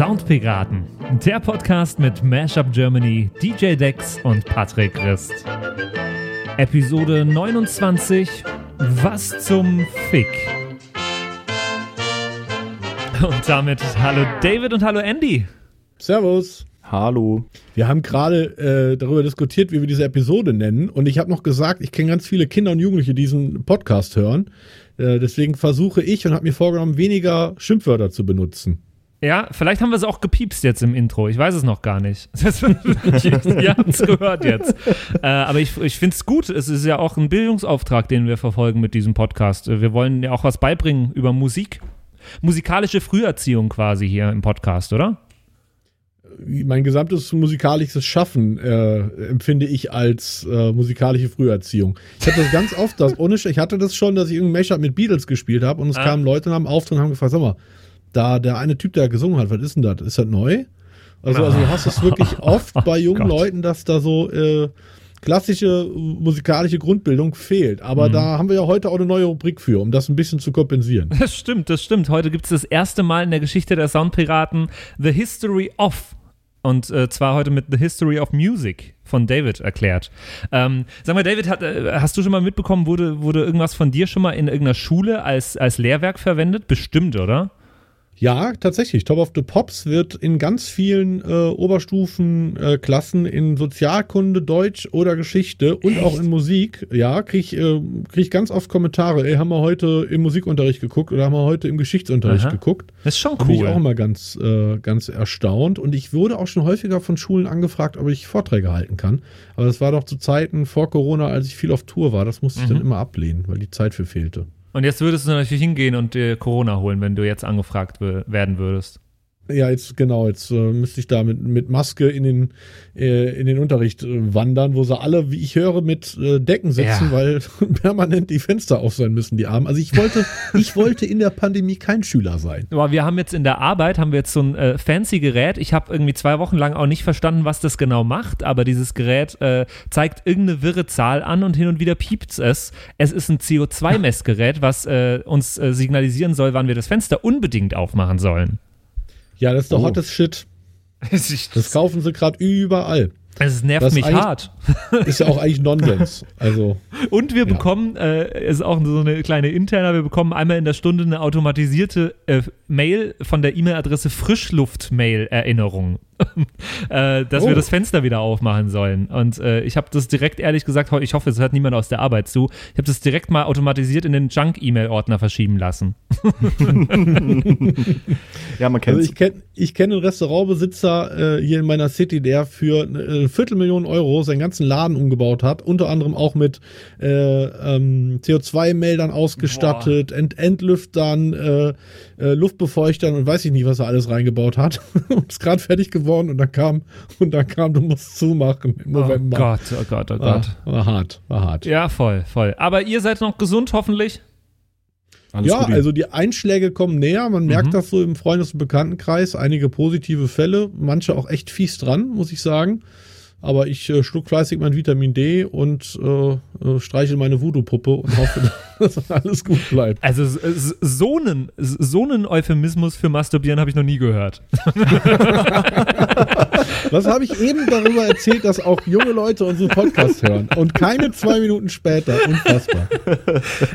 Soundpiraten, der Podcast mit Mashup Germany, DJ Dex und Patrick Christ. Episode 29 Was zum Fick? Und damit hallo David und hallo Andy. Servus. Hallo. Wir haben gerade äh, darüber diskutiert, wie wir diese Episode nennen. Und ich habe noch gesagt, ich kenne ganz viele Kinder und Jugendliche, die diesen Podcast hören. Äh, deswegen versuche ich und habe mir vorgenommen, weniger Schimpfwörter zu benutzen. Ja, vielleicht haben wir es auch gepiepst jetzt im Intro. Ich weiß es noch gar nicht. Ihr habt es gehört jetzt. Äh, aber ich, ich finde es gut. Es ist ja auch ein Bildungsauftrag, den wir verfolgen mit diesem Podcast. Wir wollen ja auch was beibringen über Musik. Musikalische Früherziehung quasi hier im Podcast, oder? Mein gesamtes musikalisches Schaffen äh, empfinde ich als äh, musikalische Früherziehung. Ich hatte das ganz oft, das ohne, ich hatte das schon, dass ich irgendein Mashup mit Beatles gespielt habe und es ah. kamen Leute nach dem Auftritt und haben gefragt, sag mal, da der eine Typ, der gesungen hat, was ist denn das? Ist das neu? Also, also du hast es wirklich oft bei jungen oh Leuten, dass da so äh, klassische musikalische Grundbildung fehlt. Aber mhm. da haben wir ja heute auch eine neue Rubrik für, um das ein bisschen zu kompensieren. Das stimmt, das stimmt. Heute gibt es das erste Mal in der Geschichte der Soundpiraten The History of. Und äh, zwar heute mit The History of Music von David erklärt. Ähm, sag mal, David, hat, äh, hast du schon mal mitbekommen, wurde, wurde irgendwas von dir schon mal in irgendeiner Schule als, als Lehrwerk verwendet? Bestimmt, oder? Ja, tatsächlich. Top of the Pops wird in ganz vielen äh, Oberstufenklassen äh, in Sozialkunde, Deutsch oder Geschichte und Echt? auch in Musik, ja, kriege ich, äh, krieg ich ganz oft Kommentare. Ey, haben wir heute im Musikunterricht geguckt oder haben wir heute im Geschichtsunterricht Aha. geguckt? Das ist schon cool. Bin ich auch immer ganz, äh, ganz erstaunt. Und ich wurde auch schon häufiger von Schulen angefragt, ob ich Vorträge halten kann. Aber das war doch zu Zeiten vor Corona, als ich viel auf Tour war. Das musste mhm. ich dann immer ablehnen, weil die Zeit für fehlte. Und jetzt würdest du natürlich hingehen und dir Corona holen, wenn du jetzt angefragt werden würdest. Ja, jetzt genau, jetzt äh, müsste ich da mit, mit Maske in den, äh, in den Unterricht äh, wandern, wo sie alle, wie ich höre, mit äh, Decken sitzen, ja. weil permanent die Fenster auf sein müssen, die Armen. Also ich wollte, ich wollte in der Pandemie kein Schüler sein. Aber wir haben jetzt in der Arbeit, haben wir jetzt so ein äh, fancy Gerät. Ich habe irgendwie zwei Wochen lang auch nicht verstanden, was das genau macht, aber dieses Gerät zeigt irgendeine wirre Zahl an und hin und wieder piept es. Es ist ein CO2-Messgerät, was uns signalisieren soll, wann wir das Fenster unbedingt aufmachen sollen. Ja, das ist der oh. hottest Shit. Das kaufen sie gerade überall. Es nervt das mich hart. Ist ja auch eigentlich Nonsens. Also, und wir ja. bekommen, äh, ist auch so eine kleine interne, wir bekommen einmal in der Stunde eine automatisierte äh, Mail von der E-Mail-Adresse Frischluft-Mail-Erinnerung. äh, dass oh. wir das Fenster wieder aufmachen sollen. Und äh, ich habe das direkt ehrlich gesagt, ich hoffe, es hört niemand aus der Arbeit zu. Ich habe das direkt mal automatisiert in den Junk-E-Mail-Ordner verschieben lassen. ja, man kennt also ich kenne ich kenn einen Restaurantbesitzer äh, hier in meiner City, der für eine äh, Viertelmillion Euro seinen ganzen Laden umgebaut hat, unter anderem auch mit äh, ähm, CO2-Meldern ausgestattet, Ent Entlüftern, äh, Luftbefeuchtern und weiß ich nicht, was er alles reingebaut hat. ist gerade fertig geworden geworden und dann kam, und dann kam, du musst zumachen im oh November. Oh Gott, oh Gott, oh Gott. War, war hart, war hart. Ja, voll, voll. Aber ihr seid noch gesund, hoffentlich? Alles ja, gut. also die Einschläge kommen näher. Man merkt mhm. das so im Freundes- und Bekanntenkreis. Einige positive Fälle, manche auch echt fies dran, muss ich sagen. Aber ich äh, schluck fleißig mein Vitamin D und äh, äh, streichel meine Voodoo-Puppe und hoffe, dass alles gut bleibt. Also so einen, so einen Euphemismus für Masturbieren habe ich noch nie gehört. Was habe ich eben darüber erzählt, dass auch junge Leute unseren Podcast hören? Und keine zwei Minuten später. Unfassbar.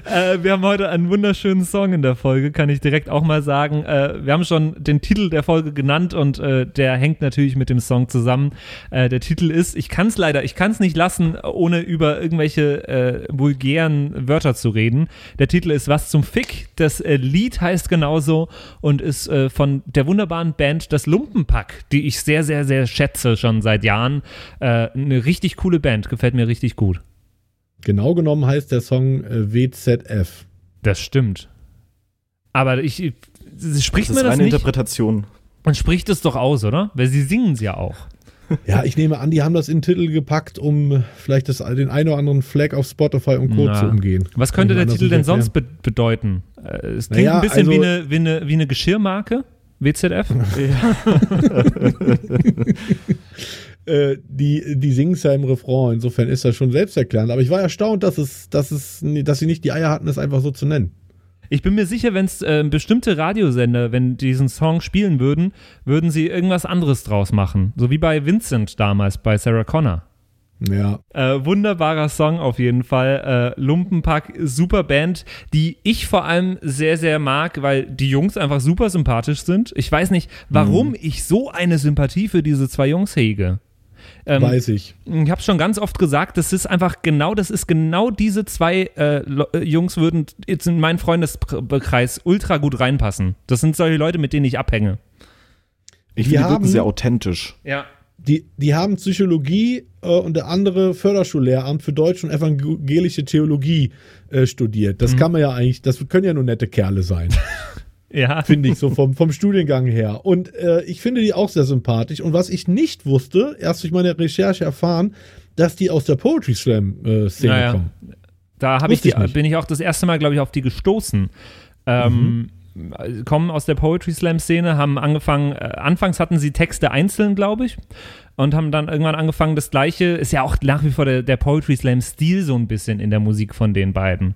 Äh, wir haben heute einen wunderschönen Song in der Folge, kann ich direkt auch mal sagen. Äh, wir haben schon den Titel der Folge genannt und äh, der hängt natürlich mit dem Song zusammen. Äh, der Titel ist, ich kann es leider, ich kann es nicht lassen, ohne über irgendwelche äh, vulgären Wörter zu reden. Der Titel ist Was zum Fick. Das äh, Lied heißt genauso und ist von der wunderbaren Band Das Lumpenpack, die ich sehr, sehr, sehr schätze schon seit Jahren. Äh, eine richtig coole Band, gefällt mir richtig gut. Genau genommen heißt der Song äh, WZF. Das stimmt. Aber ich, ich spricht das mir das eine nicht? Interpretation. Man spricht es doch aus, oder? Weil sie singen es ja auch. Ja, ich nehme an, die haben das in den Titel gepackt, um vielleicht das, den einen oder anderen Flag auf Spotify und Co. Na. zu umgehen. Was könnte der Titel denn sonst be bedeuten? Äh, es klingt naja, ein bisschen also, wie, eine, wie, eine, wie eine Geschirrmarke. WZF? äh, die, die singen es ja im Refrain, insofern ist das schon selbsterklärend. Aber ich war erstaunt, dass, es, dass, es, dass sie nicht die Eier hatten, es einfach so zu nennen. Ich bin mir sicher, wenn es äh, bestimmte Radiosender, wenn diesen Song spielen würden, würden sie irgendwas anderes draus machen. So wie bei Vincent damals, bei Sarah Connor. Ja. Äh, wunderbarer Song auf jeden Fall. Äh, Lumpenpack, super Band, die ich vor allem sehr, sehr mag, weil die Jungs einfach super sympathisch sind. Ich weiß nicht, warum mhm. ich so eine Sympathie für diese zwei Jungs hege. Ähm, Weiß ich. Ich habe schon ganz oft gesagt, das ist einfach genau, das ist genau diese zwei äh, äh, Jungs würden jetzt in meinen Freundeskreis ultra gut reinpassen. Das sind solche Leute, mit denen ich abhänge. Ich finde, die wirken sehr authentisch. Ja. Die, die haben Psychologie äh, und der andere Förderschullehramt für Deutsch und evangelische Theologie äh, studiert. Das mhm. kann man ja eigentlich, das können ja nur nette Kerle sein. Ja. Finde ich so vom, vom Studiengang her. Und äh, ich finde die auch sehr sympathisch. Und was ich nicht wusste, erst durch meine Recherche erfahren, dass die aus der Poetry Slam-Szene äh, naja. kommen. Da ich die, ich bin ich auch das erste Mal, glaube ich, auf die gestoßen. Ähm, mhm. Kommen aus der Poetry Slam-Szene, haben angefangen, äh, anfangs hatten sie Texte einzeln, glaube ich und haben dann irgendwann angefangen, das gleiche, ist ja auch nach wie vor der, der Poetry Slam-Stil so ein bisschen in der Musik von den beiden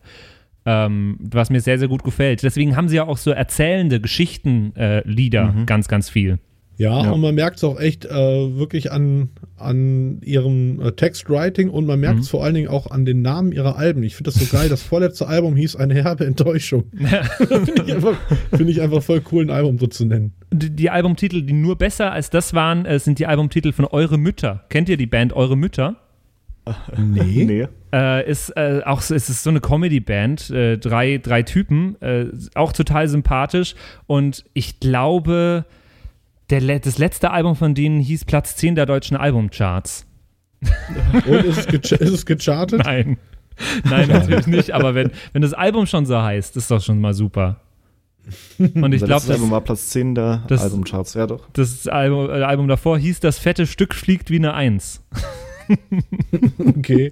ähm, was mir sehr, sehr gut gefällt. Deswegen haben sie ja auch so erzählende Geschichtenlieder äh, mhm. ganz, ganz viel. Ja, ja, und man merkt es auch echt äh, wirklich an, an ihrem äh, Textwriting und man merkt es mhm. vor allen Dingen auch an den Namen ihrer Alben. Ich finde das so geil. Das vorletzte Album hieß Eine herbe Enttäuschung. Ja. finde ich, einfach, find ich einfach voll cool, ein Album so zu nennen. Die, die Albumtitel, die nur besser als das waren, äh, sind die Albumtitel von Eure Mütter. Kennt ihr die Band Eure Mütter? Nee. nee. Äh, ist äh, auch es ist so eine Comedy-Band, äh, drei, drei Typen, äh, auch total sympathisch. Und ich glaube, der, das letzte Album von denen hieß Platz 10 der deutschen Albumcharts. Und ist es, ist es gechartet? Nein. Nein, natürlich nicht. Aber wenn, wenn das Album schon so heißt, ist doch schon mal super. Und ich glaube, das Album war Platz 10 der das, Albumcharts, ja doch. Das Album, äh, Album davor hieß Das fette Stück fliegt wie eine Eins. okay.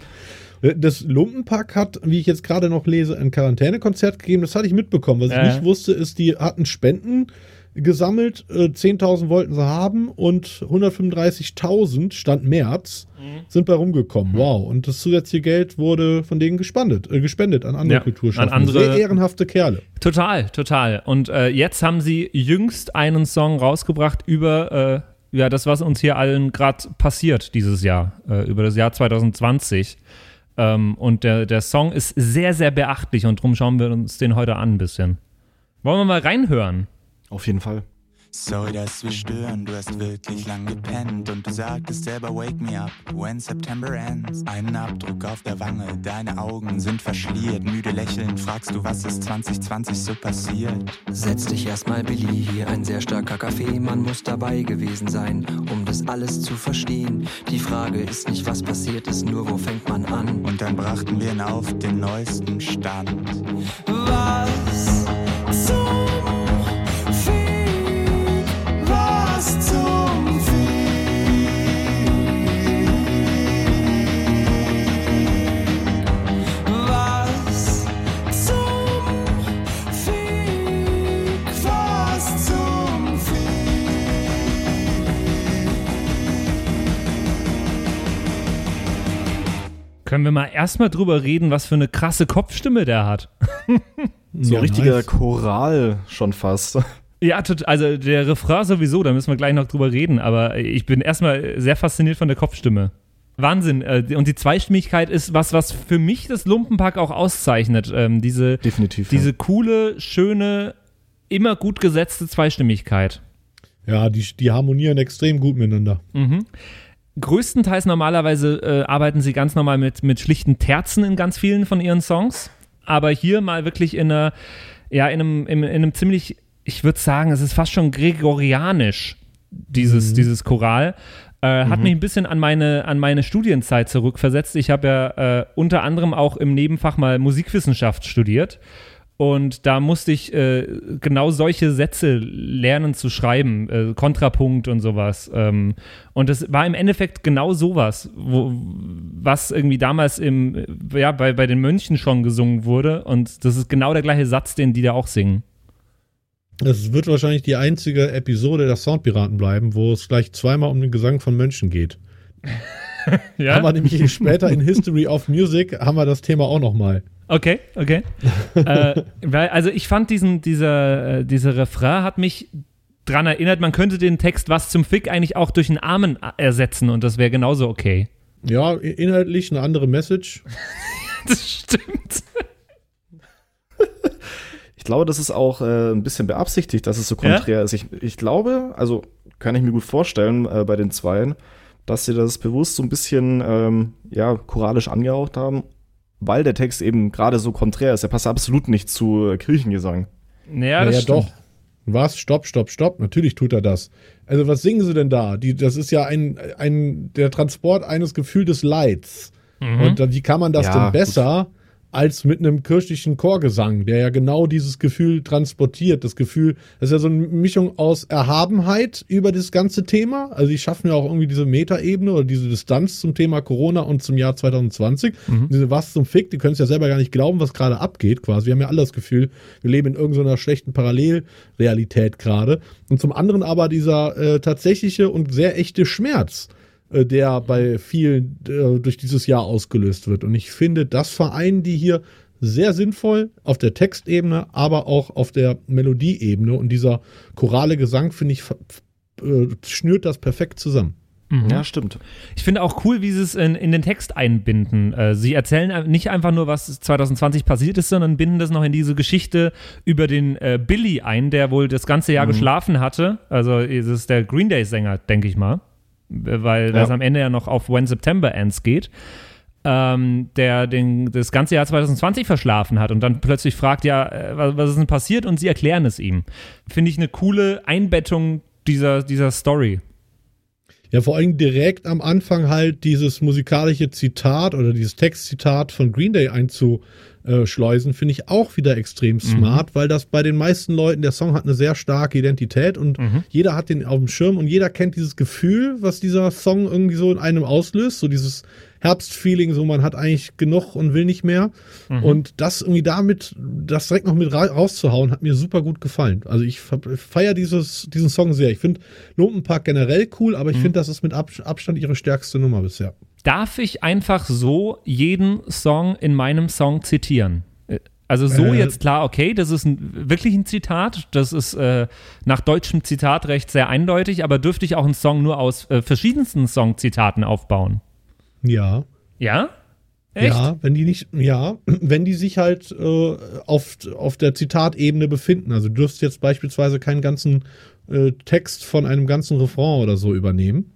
Das Lumpenpack hat, wie ich jetzt gerade noch lese, ein Quarantänekonzert gegeben. Das hatte ich mitbekommen. Was ich nicht wusste, ist, die hatten Spenden gesammelt. 10.000 äh, wollten sie haben und 135.000 Stand März mhm. sind bei rumgekommen. Mhm. Wow. Und das zusätzliche Geld wurde von denen gespendet, äh, gespendet an andere ja, Kulturschaffende. An andere, Sehr ehrenhafte Kerle. Total, total. Und äh, jetzt haben sie jüngst einen Song rausgebracht über äh, ja, das, was uns hier allen gerade passiert dieses Jahr, äh, über das Jahr 2020. Ähm, und der, der Song ist sehr, sehr beachtlich und darum schauen wir uns den heute an ein bisschen. Wollen wir mal reinhören? Auf jeden Fall. Sorry, dass wir stören, du hast wirklich lang gepennt und du sagtest selber Wake me up when September ends. Einen Abdruck auf der Wange, deine Augen sind verschliert. Müde lächelnd fragst du, was ist 2020 so passiert? Setz dich erstmal, Billy, hier ein sehr starker Kaffee. Man muss dabei gewesen sein, um das alles zu verstehen. Die Frage ist nicht, was passiert ist, nur wo fängt man an? Und dann brachten wir ihn auf den neuesten Stand. Was Können wir mal erstmal drüber reden, was für eine krasse Kopfstimme der hat. so ja, richtiger nice. Choral schon fast. Ja, also der Refrain sowieso, da müssen wir gleich noch drüber reden, aber ich bin erstmal sehr fasziniert von der Kopfstimme. Wahnsinn. Äh, und die Zweistimmigkeit ist was, was für mich das Lumpenpack auch auszeichnet. Ähm, diese, Definitiv. Diese ja. coole, schöne, immer gut gesetzte Zweistimmigkeit. Ja, die, die harmonieren extrem gut miteinander. Mhm größtenteils normalerweise äh, arbeiten sie ganz normal mit, mit schlichten Terzen in ganz vielen von ihren Songs. Aber hier mal wirklich in einer, ja, in einem, in, in einem ziemlich, ich würde sagen, es ist fast schon gregorianisch, dieses, mhm. dieses Choral. Äh, mhm. Hat mich ein bisschen an meine, an meine Studienzeit zurückversetzt. Ich habe ja äh, unter anderem auch im Nebenfach mal Musikwissenschaft studiert. Und da musste ich äh, genau solche Sätze lernen zu schreiben, äh, Kontrapunkt und sowas. Ähm, und das war im Endeffekt genau sowas, wo, was irgendwie damals im, ja, bei, bei den Mönchen schon gesungen wurde. Und das ist genau der gleiche Satz, den die da auch singen. Es wird wahrscheinlich die einzige Episode der Soundpiraten bleiben, wo es gleich zweimal um den Gesang von Mönchen geht. ja? Haben wir nämlich später in History of Music haben wir das Thema auch nochmal. Okay, okay. äh, weil, also ich fand diesen, dieser, äh, dieser Refrain hat mich dran erinnert, man könnte den Text was zum Fick eigentlich auch durch einen Amen ersetzen und das wäre genauso okay. Ja, inhaltlich eine andere Message. das stimmt. Ich glaube, das ist auch äh, ein bisschen beabsichtigt, dass es so konträr ja? ist. Ich, ich glaube, also kann ich mir gut vorstellen äh, bei den Zweien, dass sie das bewusst so ein bisschen ähm, ja, choralisch angehaucht haben, weil der Text eben gerade so konträr ist. Er passt absolut nicht zu äh, Kirchengesang. Naja, das naja, doch. Was? Stopp, stopp, stopp. Natürlich tut er das. Also, was singen sie denn da? Die, das ist ja ein, ein, der Transport eines gefühltes Leids. Mhm. Und wie kann man das ja, denn besser gut als mit einem kirchlichen Chorgesang, der ja genau dieses Gefühl transportiert. Das Gefühl, das ist ja so eine Mischung aus Erhabenheit über das ganze Thema. Also die schaffen ja auch irgendwie diese Metaebene oder diese Distanz zum Thema Corona und zum Jahr 2020. Mhm. Diese was zum Fick, die können es ja selber gar nicht glauben, was gerade abgeht quasi. Wir haben ja alle das Gefühl, wir leben in irgendeiner schlechten Parallelrealität gerade. Und zum anderen aber dieser äh, tatsächliche und sehr echte Schmerz der bei vielen äh, durch dieses Jahr ausgelöst wird. Und ich finde, das vereinen die hier sehr sinnvoll auf der Textebene, aber auch auf der Melodieebene. Und dieser chorale Gesang, finde ich, äh, schnürt das perfekt zusammen. Mhm. Ja, stimmt. Ich finde auch cool, wie sie es in, in den Text einbinden. Äh, sie erzählen nicht einfach nur, was 2020 passiert ist, sondern binden das noch in diese Geschichte über den äh, Billy ein, der wohl das ganze Jahr mhm. geschlafen hatte. Also, es ist der Green Day-Sänger, denke ich mal weil ja. das am Ende ja noch auf When September Ends geht, ähm, der den, das ganze Jahr 2020 verschlafen hat und dann plötzlich fragt, ja, äh, was, was ist denn passiert? Und sie erklären es ihm. Finde ich eine coole Einbettung dieser, dieser Story. Ja, vor allem direkt am Anfang halt dieses musikalische Zitat oder dieses Textzitat von Green Day einzu, äh, schleusen, finde ich auch wieder extrem mhm. smart, weil das bei den meisten Leuten, der Song hat eine sehr starke Identität und mhm. jeder hat den auf dem Schirm und jeder kennt dieses Gefühl, was dieser Song irgendwie so in einem auslöst, so dieses Herbstfeeling, so man hat eigentlich genug und will nicht mehr. Mhm. Und das irgendwie damit, das direkt noch mit ra rauszuhauen, hat mir super gut gefallen. Also ich feiere dieses, diesen Song sehr. Ich finde Lumpenpark generell cool, aber ich mhm. finde, das ist mit Ab Abstand ihre stärkste Nummer bisher darf ich einfach so jeden Song in meinem Song zitieren? Also so äh, jetzt klar, okay, das ist ein, wirklich ein Zitat, das ist äh, nach deutschem Zitatrecht sehr eindeutig, aber dürfte ich auch einen Song nur aus äh, verschiedensten Songzitaten aufbauen? Ja. Ja? Echt? Ja, wenn die nicht, ja, wenn die sich halt äh, auf, auf der Zitatebene befinden. Also du dürfst jetzt beispielsweise keinen ganzen äh, Text von einem ganzen Refrain oder so übernehmen.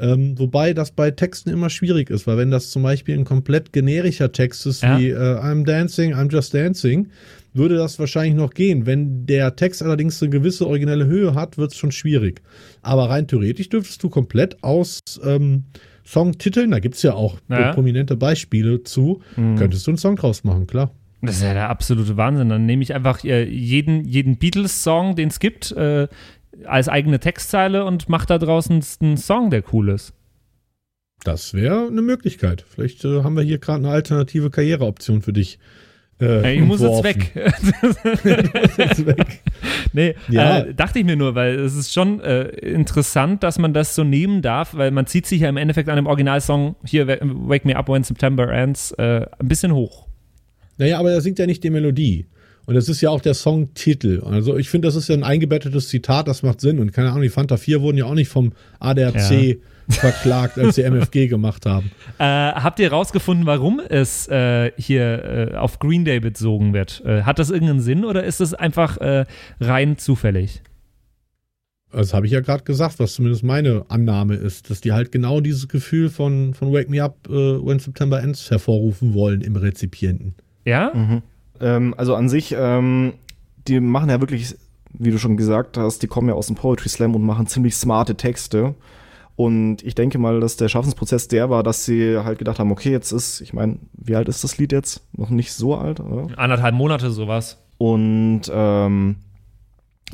Ähm, wobei das bei Texten immer schwierig ist, weil wenn das zum Beispiel ein komplett generischer Text ist, ja. wie äh, I'm dancing, I'm just dancing, würde das wahrscheinlich noch gehen. Wenn der Text allerdings eine gewisse originelle Höhe hat, wird es schon schwierig. Aber rein theoretisch dürftest du komplett aus ähm, Songtiteln, da gibt es ja auch ja. prominente Beispiele zu, mhm. könntest du einen Song draus machen, klar. Das ist ja der absolute Wahnsinn. Dann nehme ich einfach äh, jeden, jeden Beatles-Song, den es gibt, äh, als eigene Textzeile und macht da draußen einen Song, der cool ist. Das wäre eine Möglichkeit. Vielleicht äh, haben wir hier gerade eine alternative Karriereoption für dich. Äh, ich muss jetzt weg. jetzt weg. nee, ja. äh, dachte ich mir nur, weil es ist schon äh, interessant, dass man das so nehmen darf, weil man zieht sich ja im Endeffekt an dem Originalsong hier Wake Me Up When September Ends äh, ein bisschen hoch. Naja, aber er singt ja nicht die Melodie. Und das ist ja auch der Songtitel. Also ich finde, das ist ja ein eingebettetes Zitat, das macht Sinn. Und keine Ahnung, die Fanta 4 wurden ja auch nicht vom ADAC ja. verklagt, als sie MFG gemacht haben. Äh, habt ihr rausgefunden, warum es äh, hier äh, auf Green Day bezogen wird? Äh, hat das irgendeinen Sinn oder ist es einfach äh, rein zufällig? Das habe ich ja gerade gesagt, was zumindest meine Annahme ist, dass die halt genau dieses Gefühl von, von Wake Me Up äh, When September Ends hervorrufen wollen im Rezipienten. Ja? Mhm. Ähm, also an sich, ähm, die machen ja wirklich, wie du schon gesagt hast, die kommen ja aus dem Poetry Slam und machen ziemlich smarte Texte. Und ich denke mal, dass der Schaffensprozess der war, dass sie halt gedacht haben, okay, jetzt ist, ich meine, wie alt ist das Lied jetzt? Noch nicht so alt, oder? Anderthalb Monate sowas. Und ähm,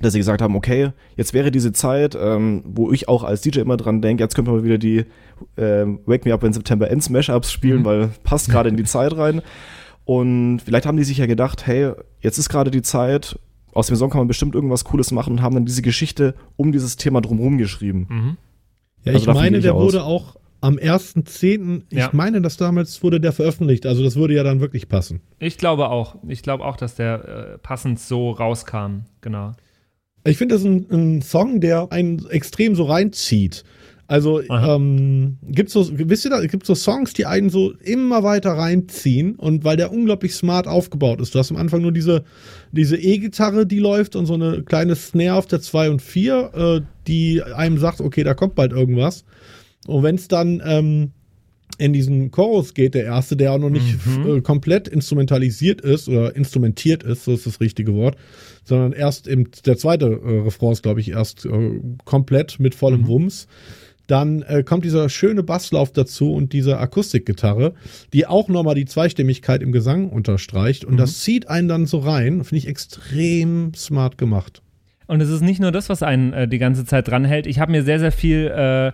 dass sie gesagt haben, okay, jetzt wäre diese Zeit, ähm, wo ich auch als DJ immer dran denke, jetzt können wir mal wieder die äh, Wake Me Up in September Ends Mashups spielen, mhm. weil passt gerade in die Zeit rein. Und vielleicht haben die sich ja gedacht, hey, jetzt ist gerade die Zeit, aus dem Song kann man bestimmt irgendwas Cooles machen und haben dann diese Geschichte um dieses Thema drumherum geschrieben. Mhm. Ja, also ich meine, der aus. wurde auch am 1.10., ich Ja. meine, dass damals wurde der veröffentlicht, also das würde ja dann wirklich passen. Ich glaube auch. Ich glaube auch, dass der äh, passend so rauskam. Genau. Ich finde das ein, ein Song, der einen extrem so reinzieht. Also ähm, gibt so, wisst ihr, da gibt so Songs, die einen so immer weiter reinziehen und weil der unglaublich smart aufgebaut ist. Du hast am Anfang nur diese diese E-Gitarre, die läuft und so eine kleine Snare auf der 2 und 4, äh, die einem sagt, okay, da kommt bald irgendwas. Und wenn es dann ähm, in diesen Chorus geht, der erste, der auch noch nicht äh, komplett instrumentalisiert ist oder instrumentiert ist, so ist das richtige Wort, sondern erst im, der zweite äh, Refrain ist, glaube ich, erst äh, komplett mit vollem Wumms. Dann äh, kommt dieser schöne Basslauf dazu und diese Akustikgitarre, die auch nochmal die Zweistimmigkeit im Gesang unterstreicht. Und das zieht einen dann so rein. Finde ich extrem smart gemacht. Und es ist nicht nur das, was einen äh, die ganze Zeit dranhält. Ich habe mir sehr, sehr viel, äh,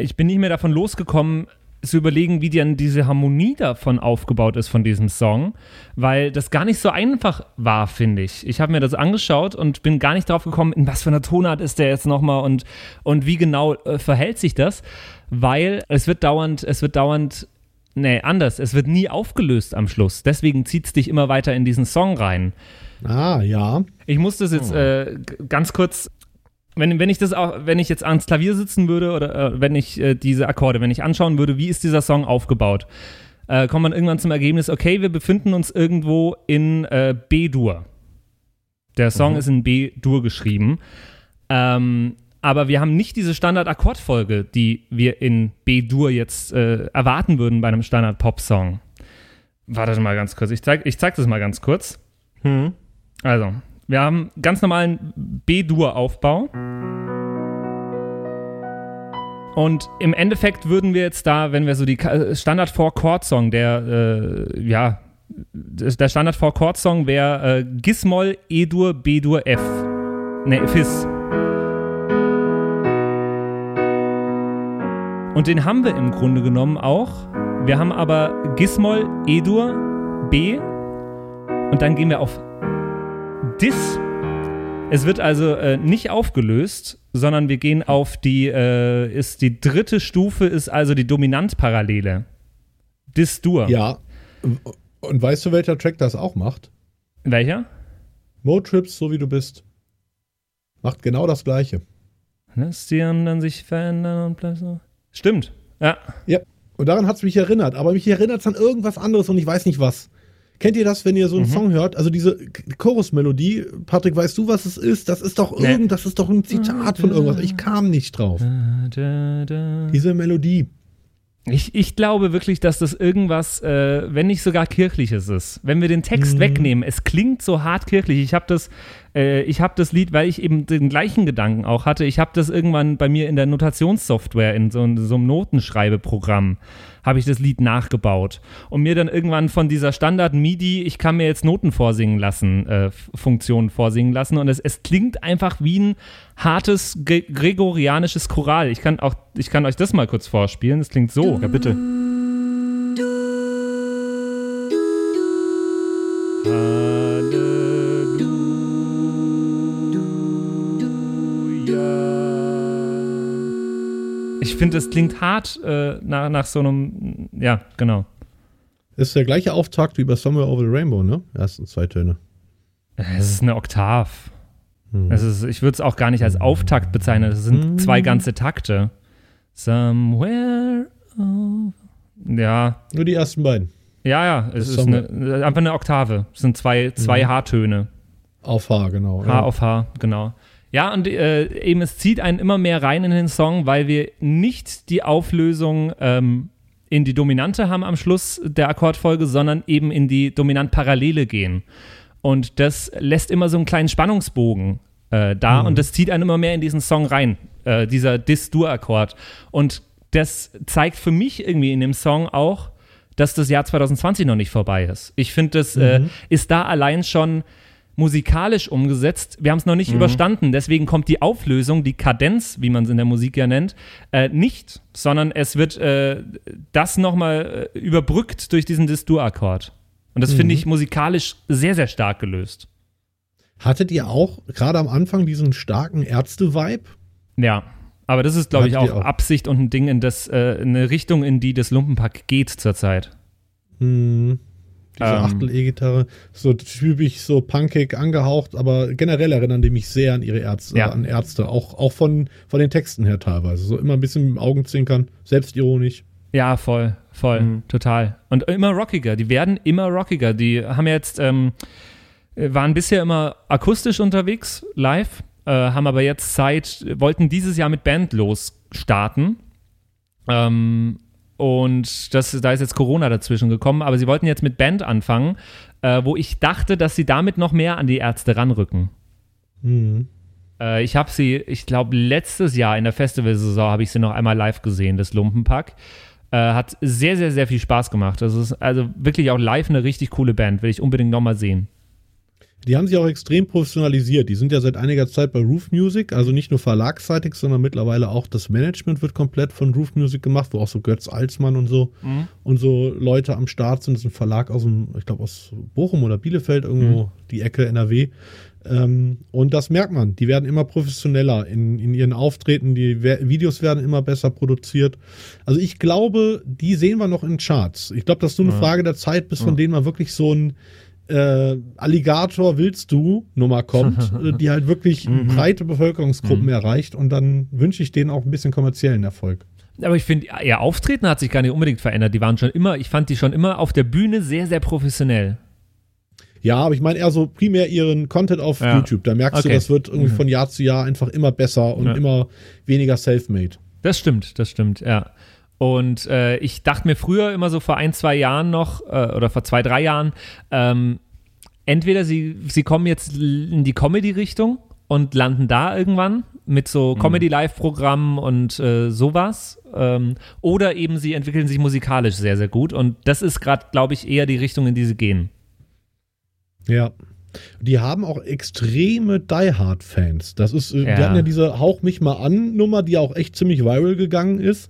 ich bin nicht mehr davon losgekommen, zu überlegen, wie dann diese Harmonie davon aufgebaut ist von diesem Song, weil das gar nicht so einfach war, finde ich. Ich habe mir das angeschaut und bin gar nicht drauf gekommen, in was für einer Tonart ist der jetzt nochmal und, und wie genau äh, verhält sich das, weil es wird dauernd, es wird dauernd Nee, anders. Es wird nie aufgelöst am Schluss. Deswegen zieht es dich immer weiter in diesen Song rein. Ah, ja. Ich muss das jetzt äh, g- ganz kurz, wenn, wenn ich das auch, wenn ich jetzt ans Klavier sitzen würde oder äh, wenn ich äh, diese Akkorde, wenn ich anschauen würde, wie ist dieser Song aufgebaut, äh, kommt man irgendwann zum Ergebnis, okay, wir befinden uns irgendwo in äh, B-Dur. Der Song ist in B-Dur geschrieben. Ähm, aber wir haben nicht diese Standard-Akkordfolge, die wir in B-Dur jetzt äh, erwarten würden bei einem Standard-Pop-Song. Wartet mal ganz kurz. Ich zeig, ich zeig das mal ganz kurz. Hm. Also, wir haben ganz normalen B-Dur-Aufbau. Und im Endeffekt würden wir jetzt da, wenn wir so die Ka- Standard four chord song der, äh, ja, der Standard four chord song wäre äh, Gis-Moll, E-Dur, B-Dur, F. Ne, Fis. Und den haben wir im Grunde genommen auch. Wir haben aber Gis-Moll, E-Dur, B. Und dann gehen wir auf Dis. Es wird also äh, nicht aufgelöst, sondern wir gehen auf die, äh, ist die dritte Stufe, ist also die Dominantparallele. Dis-Dur. Ja. Und weißt du, welcher Track das auch macht? Welcher? Motrips, so wie du bist. Macht genau das gleiche. Lässt die anderen sich verändern und bleibt so. Stimmt. Ja. Ja. Und daran hat es mich erinnert. Aber mich erinnert es an irgendwas anderes und ich weiß nicht was. Kennt ihr das, wenn ihr so einen Song hört? Also diese Chorusmelodie, Patrick, weißt du, was es ist? Das ist doch Nee. irgend, das ist doch ein Zitat von irgendwas. Ich kam nicht drauf. Diese Melodie. Ich, ich glaube wirklich, dass das irgendwas, äh, wenn nicht sogar kirchliches ist. Wenn wir den Text wegnehmen, es klingt so hart kirchlich. Ich habe das, äh, ich habe das Lied, weil ich eben den gleichen Gedanken auch hatte. Ich habe das irgendwann bei mir in der Notationssoftware in so, so einem Notenschreibeprogramm habe ich das Lied nachgebaut und mir dann irgendwann von dieser Standard MIDI, ich kann mir jetzt Noten vorsingen lassen, äh, Funktion vorsingen lassen und es, es klingt einfach wie ein hartes Gre gregorianisches Choral. Ich kann auch, ich kann euch das mal kurz vorspielen. Es klingt so. Ja, bitte. Ich finde, es klingt hart äh, nach, nach so einem, ja, genau. Es ist eine Oktav. Hm. Es ist, ich würde es auch gar nicht als Auftakt bezeichnen. Es sind zwei ganze Takte. Somewhere. over- Ja, Nur die ersten beiden. ja, ja. Es ist Somewhere. eine, einfach eine Oktave. Es sind zwei, zwei Haartöne. Auf H, genau. Haar auf Haar, genau. Ja, und äh, eben es zieht einen immer mehr rein in den Song, weil wir nicht die Auflösung ähm, in die Dominante haben am Schluss der Akkordfolge, sondern eben in die Dominant-Parallele gehen. Und das lässt immer so einen kleinen Spannungsbogen äh, da und das zieht einen immer mehr in diesen Song rein, äh, dieser Dis-Dur-Akkord. Und das zeigt für mich irgendwie in dem Song auch, dass das Jahr 2020 noch nicht vorbei ist. Ich finde, das äh, ist da allein schon musikalisch umgesetzt. Wir haben es noch nicht überstanden, deswegen kommt die Auflösung, die Kadenz, wie man es in der Musik ja nennt, äh, nicht, sondern es wird äh, das nochmal äh, überbrückt durch diesen Dis-Dur-Akkord. Und das finde ich musikalisch sehr, sehr stark gelöst. Hattet ihr auch gerade am Anfang diesen starken Ärzte-Vibe? Ja, Aber das ist, glaube ich, auch, auch. Absicht und ein Ding, in das, äh, eine Richtung, in die das Lumpenpack geht zurzeit. Hm. Diese Ähm. Achtel-E-Gitarre, so typisch so punkig angehaucht, aber generell erinnern die mich sehr an ihre Ärzte, Ja. an Ärzte, auch, auch von, von den Texten her teilweise. So immer ein bisschen mit dem Augenzwinkern, selbstironisch. Ja, voll, voll, Mhm. total. Und immer rockiger. Die werden immer rockiger. Die haben jetzt, ähm, äh, waren bisher immer akustisch unterwegs, live, äh, haben aber jetzt Zeit, wollten dieses Jahr mit Band losstarten. Ähm, und das, da ist jetzt Corona dazwischen gekommen, aber sie wollten jetzt mit Band anfangen, äh, wo ich dachte, dass sie damit noch mehr an die Ärzte ranrücken. Hm. Äh, ich habe sie, ich glaube, letztes Jahr in der Festivalsaison habe ich sie noch einmal live gesehen, das Lumpenpack. Äh, hat sehr, sehr, sehr viel Spaß gemacht. Das ist also wirklich auch live eine richtig coole Band. Will ich unbedingt nochmal sehen. Die haben sich auch extrem professionalisiert. Die sind ja seit einiger Zeit bei Roof Music, also nicht nur verlagsseitig, sondern mittlerweile auch das Management wird komplett von Roof Music gemacht, wo auch so Götz Alsmann und so und so Leute am Start sind. Das ist ein Verlag aus dem, ich glaube aus Bochum oder Bielefeld, irgendwo die Ecke NRW. Ähm, und das merkt man. Die werden immer professioneller in, in ihren Auftreten. Die We Videos werden immer besser produziert. Also ich glaube, die sehen wir noch in Charts. Ich glaube, das ist nur eine Frage der Zeit, bis von denen mal wirklich so ein äh, Alligator willst du Nummer kommt, äh, die halt wirklich breite Bevölkerungsgruppen erreicht und dann wünsche ich denen auch ein bisschen kommerziellen Erfolg. Aber ich finde, ihr Auftreten hat sich gar nicht unbedingt verändert. Die waren schon immer, ich fand die schon immer auf der Bühne sehr, sehr professionell. Ja, aber ich meine eher so primär ihren Content auf Ja. YouTube. Da merkst Okay. du, das wird irgendwie von Jahr zu Jahr einfach immer besser und Ja. immer weniger self-made. Das stimmt, das stimmt, ja. Und äh, ich dachte mir früher immer so vor ein, zwei Jahren noch, äh, oder vor zwei, drei Jahren, ähm, entweder sie, sie kommen jetzt in die Comedy-Richtung und landen da irgendwann mit so Comedy-Live-Programmen und äh, sowas. Ähm, oder eben sie entwickeln sich musikalisch sehr, sehr gut. Und das ist gerade, glaube ich, eher die Richtung, in die sie gehen. Ja. Die haben auch extreme Die Hard Fans. Das ist, äh, Ja. die hatten ja diese Hauch mich mal an Nummer, die auch echt ziemlich viral gegangen ist.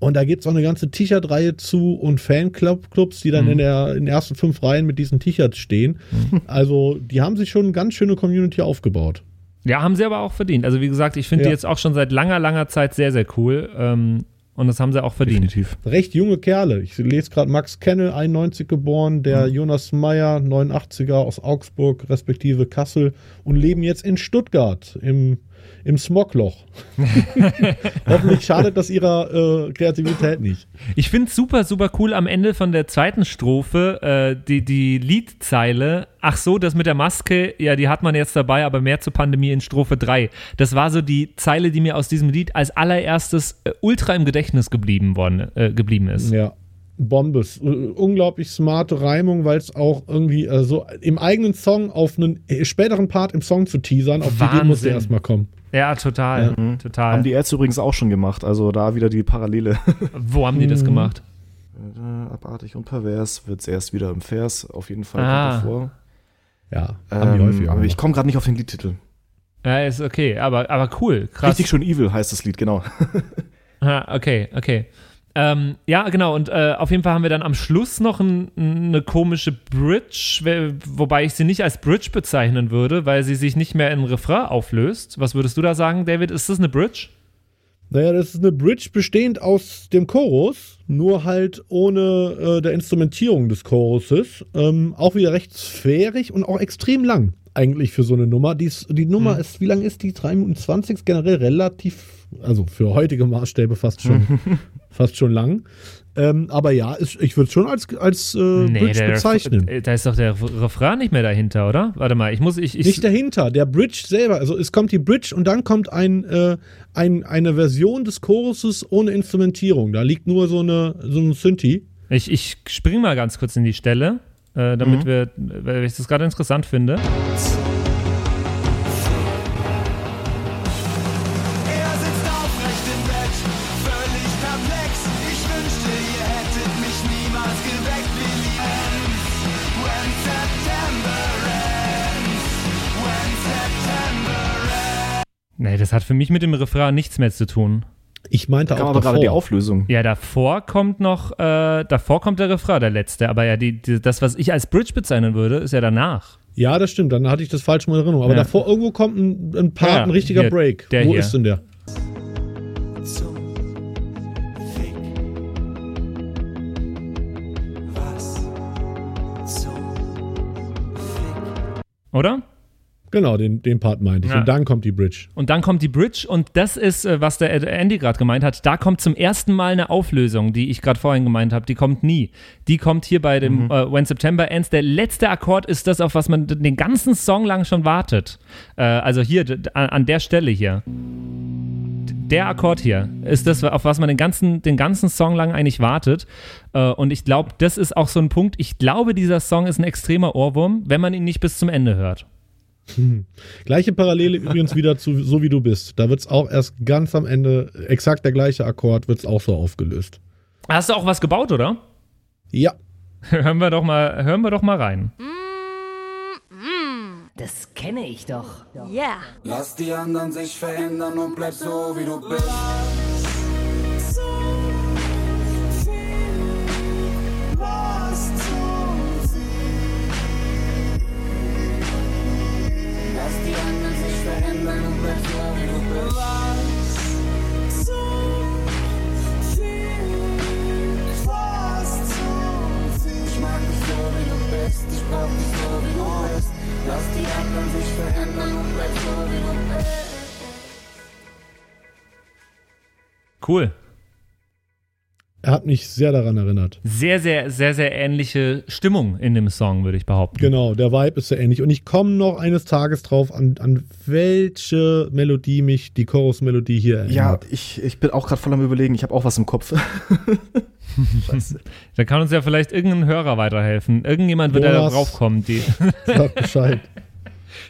Und da gibt es auch eine ganze T-Shirt-Reihe zu und Fanclubs, die dann Mhm. in, der, in den ersten fünf Reihen mit diesen T-Shirts stehen. Also, die haben sich schon eine ganz schöne Community aufgebaut. Ja, haben sie aber auch verdient. Also, wie gesagt, ich finde die Ja. jetzt auch schon seit langer, langer Zeit sehr, sehr cool. Ähm, und das haben sie auch verdient. Definitiv. Recht junge Kerle. Ich lese gerade Max Kennel, 91 geboren, der Jonas Meyer, 89er aus Augsburg, respektive Kassel und leben jetzt in Stuttgart im, im Smogloch. Hoffentlich schadet das ihrer äh, Kreativität nicht. Ich finde es super, super cool am Ende von der zweiten Strophe, äh, die, die Liedzeile, ach so, das mit der Maske, ja, die hat man jetzt dabei, aber mehr zur Pandemie in Strophe 3. Das war so die Zeile, die mir aus diesem Lied als allererstes äh, ultra im Gedächtnis geblieben, worden, äh, geblieben ist. Ja. Bombes. Äh, Unglaublich smarte Reimung, weil es auch irgendwie äh, so im eigenen Song auf einen äh, späteren Part im Song zu teasern, auf die Idee musste Wahnsinn. erstmal kommen. Ja, total, total. Haben die Ärzte übrigens auch schon gemacht, also da wieder die Parallele. Wo haben die das gemacht? Äh, Abartig und pervers wird es erst wieder im Vers, auf jeden Fall Ah. kommt vor. Ja, haben die Ähm, häufiger. aber ich komme gerade nicht auf den Liedtitel. Ja, ist okay, aber, aber cool, krass. Richtig schön evil heißt das Lied, genau. Ah, okay, okay. Ähm, ja, genau. Und äh, auf jeden Fall haben wir dann am Schluss noch ein, eine komische Bridge, wobei ich sie nicht als Bridge bezeichnen würde, weil sie sich nicht mehr in Refrain auflöst. Was würdest du da sagen, David? Ist das eine Bridge? Naja, das ist eine Bridge bestehend aus dem Chorus, nur halt ohne äh, der Instrumentierung des Choruses. Ähm, auch wieder recht sphärisch und auch extrem lang eigentlich für so eine Nummer. Die, ist, die Nummer ist, wie lang ist die? 3 Minuten 20 ist generell relativ, also für heutige Maßstäbe fast schon, fast schon lang. Ähm, aber ja, ist, ich würde es schon als, als äh, Bridge der, bezeichnen. äh, da ist doch der Refrain nicht mehr dahinter, oder? Warte mal, ich muss, ich, ich Nicht dahinter, der Bridge selber. Also es kommt die Bridge und dann kommt ein, äh, ein, eine Version des Choruses ohne Instrumentierung. Da liegt nur so, eine, so ein Synthi. ich, ich spring mal ganz kurz in die Stelle, äh, damit wir, weil ich das gerade interessant finde. Er sitzt aufrecht im Bett, völlig perplex. Ich wünschte, ihr hättet mich niemals geweckt, Lilian. When September ends, when September Nee, das hat für mich mit dem Refrain nichts mehr zu tun. Ich meinte da auch davor. gerade die Auflösung. Ja, davor kommt noch, äh, davor kommt der Refrain, der letzte. Aber ja, die, die, das, was ich als Bridge bezeichnen würde, ist ja danach. Ja, das stimmt. Dann hatte ich das falsch in Erinnerung. Aber ja. davor irgendwo kommt ein, ein Part, ja, ein richtiger hier, Break. Wo hier. ist denn der? Oder? Genau, den, den Part meinte ich. Ja. Und dann kommt die Bridge. Und dann kommt die Bridge und das ist, äh, was der Andy gerade gemeint hat. Da kommt zum ersten Mal eine Auflösung, die ich gerade vorhin gemeint habe. Die kommt nie. Die kommt hier bei dem äh, When September Ends. Der letzte Akkord ist das, auf was man den ganzen Song lang schon wartet. Äh, also hier, an, der Stelle hier. Der Akkord hier ist das, auf was man den ganzen, den ganzen Song lang eigentlich wartet. Äh, und ich glaube, das ist auch so ein Punkt. Ich glaube, dieser Song ist ein extremer Ohrwurm, wenn man ihn nicht bis zum Ende hört. Gleiche Parallele übrigens wieder zu So wie du bist. Da wird es auch erst ganz am Ende, exakt der gleiche Akkord, wird es auch so aufgelöst. Hast du auch was gebaut, oder? Ja. Hören wir doch mal, hören wir doch mal rein. Das kenne ich doch. Yeah. Lass die anderen sich verändern und bleib so wie du bist. Cool. Er hat mich sehr daran erinnert. Sehr, sehr, sehr, sehr ähnliche Stimmung in dem Song, würde ich behaupten. Genau, der Vibe ist sehr ähnlich. Und ich komme noch eines Tages drauf, an, an welche Melodie mich die Chorus-Melodie hier erinnert. Ja, ich, ich bin auch gerade voll am überlegen, ich habe auch was im Kopf. Da kann uns ja vielleicht irgendein Hörer weiterhelfen. Irgendjemand wird ja da Jonas. draufkommen, die, Sag Bescheid.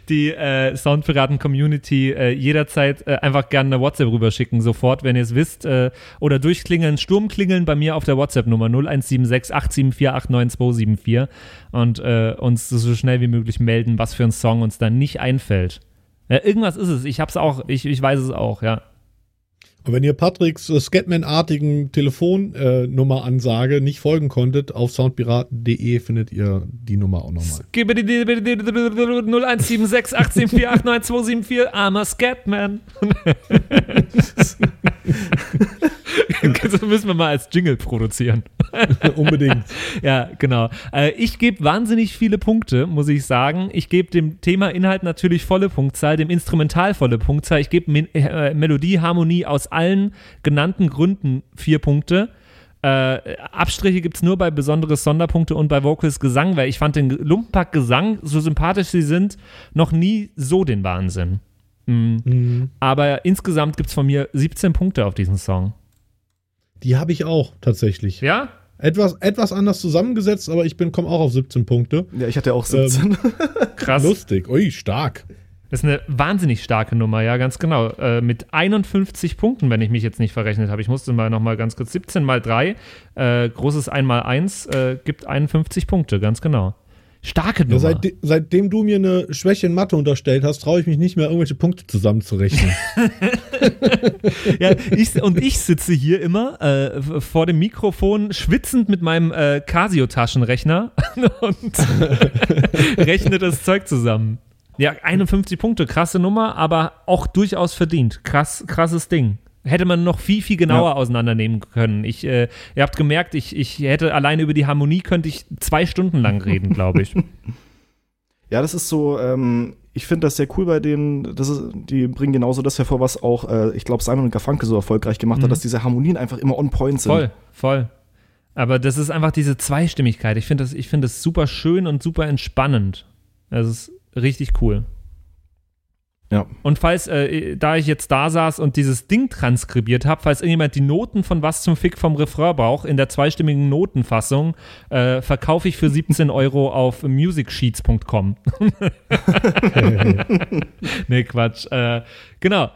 die äh, Soundpiraten-Community äh, jederzeit äh, einfach gerne eine WhatsApp rüberschicken, sofort, wenn ihr es wisst. Äh, oder durchklingeln, Sturmklingeln bei mir auf der WhatsApp-Nummer 0176 874 89274 und äh, uns so schnell wie möglich melden, was für ein Song uns da nicht einfällt. Ja, irgendwas ist es. Ich hab's auch, ich, ich weiß es auch, ja. Und wenn ihr Patricks äh, Scatman-artigen Telefonnummer-Ansage nicht folgen konntet, auf soundpiraten.de findet ihr die Nummer auch nochmal. Gib mir die 0176 874 89274 Armer Scatman. das müssen wir mal als Jingle produzieren. Unbedingt. Ja, genau. Äh, ich gebe wahnsinnig viele Punkte, muss ich sagen. Ich gebe dem Thema Inhalt natürlich volle Punktzahl, dem Instrumental volle Punktzahl. Ich gebe äh, Melodie, Harmonie aus allen genannten Gründen vier Punkte. Äh, Abstriche gibt es nur bei besonderes Sonderpunkte und bei Vocals Gesang, weil ich fand den Lumpenpack Gesang, so sympathisch sie sind, noch nie so den Wahnsinn. Mhm. Aber insgesamt gibt es von mir 17 Punkte auf diesen Song. Die habe ich auch tatsächlich. Ja? Etwas, etwas anders zusammengesetzt, aber ich bin komme auch auf 17 Punkte. ja, ich hatte auch 17. Krass. Lustig. Ui, stark. Das ist eine wahnsinnig starke Nummer, ja, ganz genau. Äh, mit 51 Punkten, wenn ich mich jetzt nicht verrechnet habe. Ich musste mal nochmal ganz kurz. 17 mal 3, äh, großes 1 mal 1, äh, gibt 51 Punkte, ganz genau. Starke Nummer. Ja, seit, seitdem du mir eine Schwäche in Mathe unterstellt hast, traue ich mich nicht mehr, irgendwelche Punkte zusammenzurechnen. ja, ich, und ich sitze hier immer äh, vor dem Mikrofon, schwitzend mit meinem äh, Casio-Taschenrechner und rechne das Zeug zusammen. Ja, 51 Punkte, krasse Nummer, aber auch durchaus verdient. Krass, krasses Ding. Hätte man noch viel, viel genauer Ja. auseinandernehmen können. Ich, äh, ihr habt gemerkt, ich, ich hätte alleine über die Harmonie könnte ich zwei Stunden lang reden, glaube ich. Ja, das ist so, ähm, ich finde das sehr cool bei denen, das ist, die bringen genauso das hervor, was auch, äh, ich glaube, Simon und Garfunkel so erfolgreich gemacht hat, dass diese Harmonien einfach immer on point sind. Voll, voll. Aber das ist einfach diese Zweistimmigkeit. Ich finde das, ich finde das super schön und super entspannend. Das ist richtig cool. Ja. Und falls, äh, da ich jetzt da saß und dieses Ding transkribiert habe, falls irgendjemand die Noten von Was zum Fick vom Refrain braucht, in der zweistimmigen Notenfassung, äh, verkaufe ich für 17 Euro auf musicsheets.com. nee, Quatsch. Äh, genau.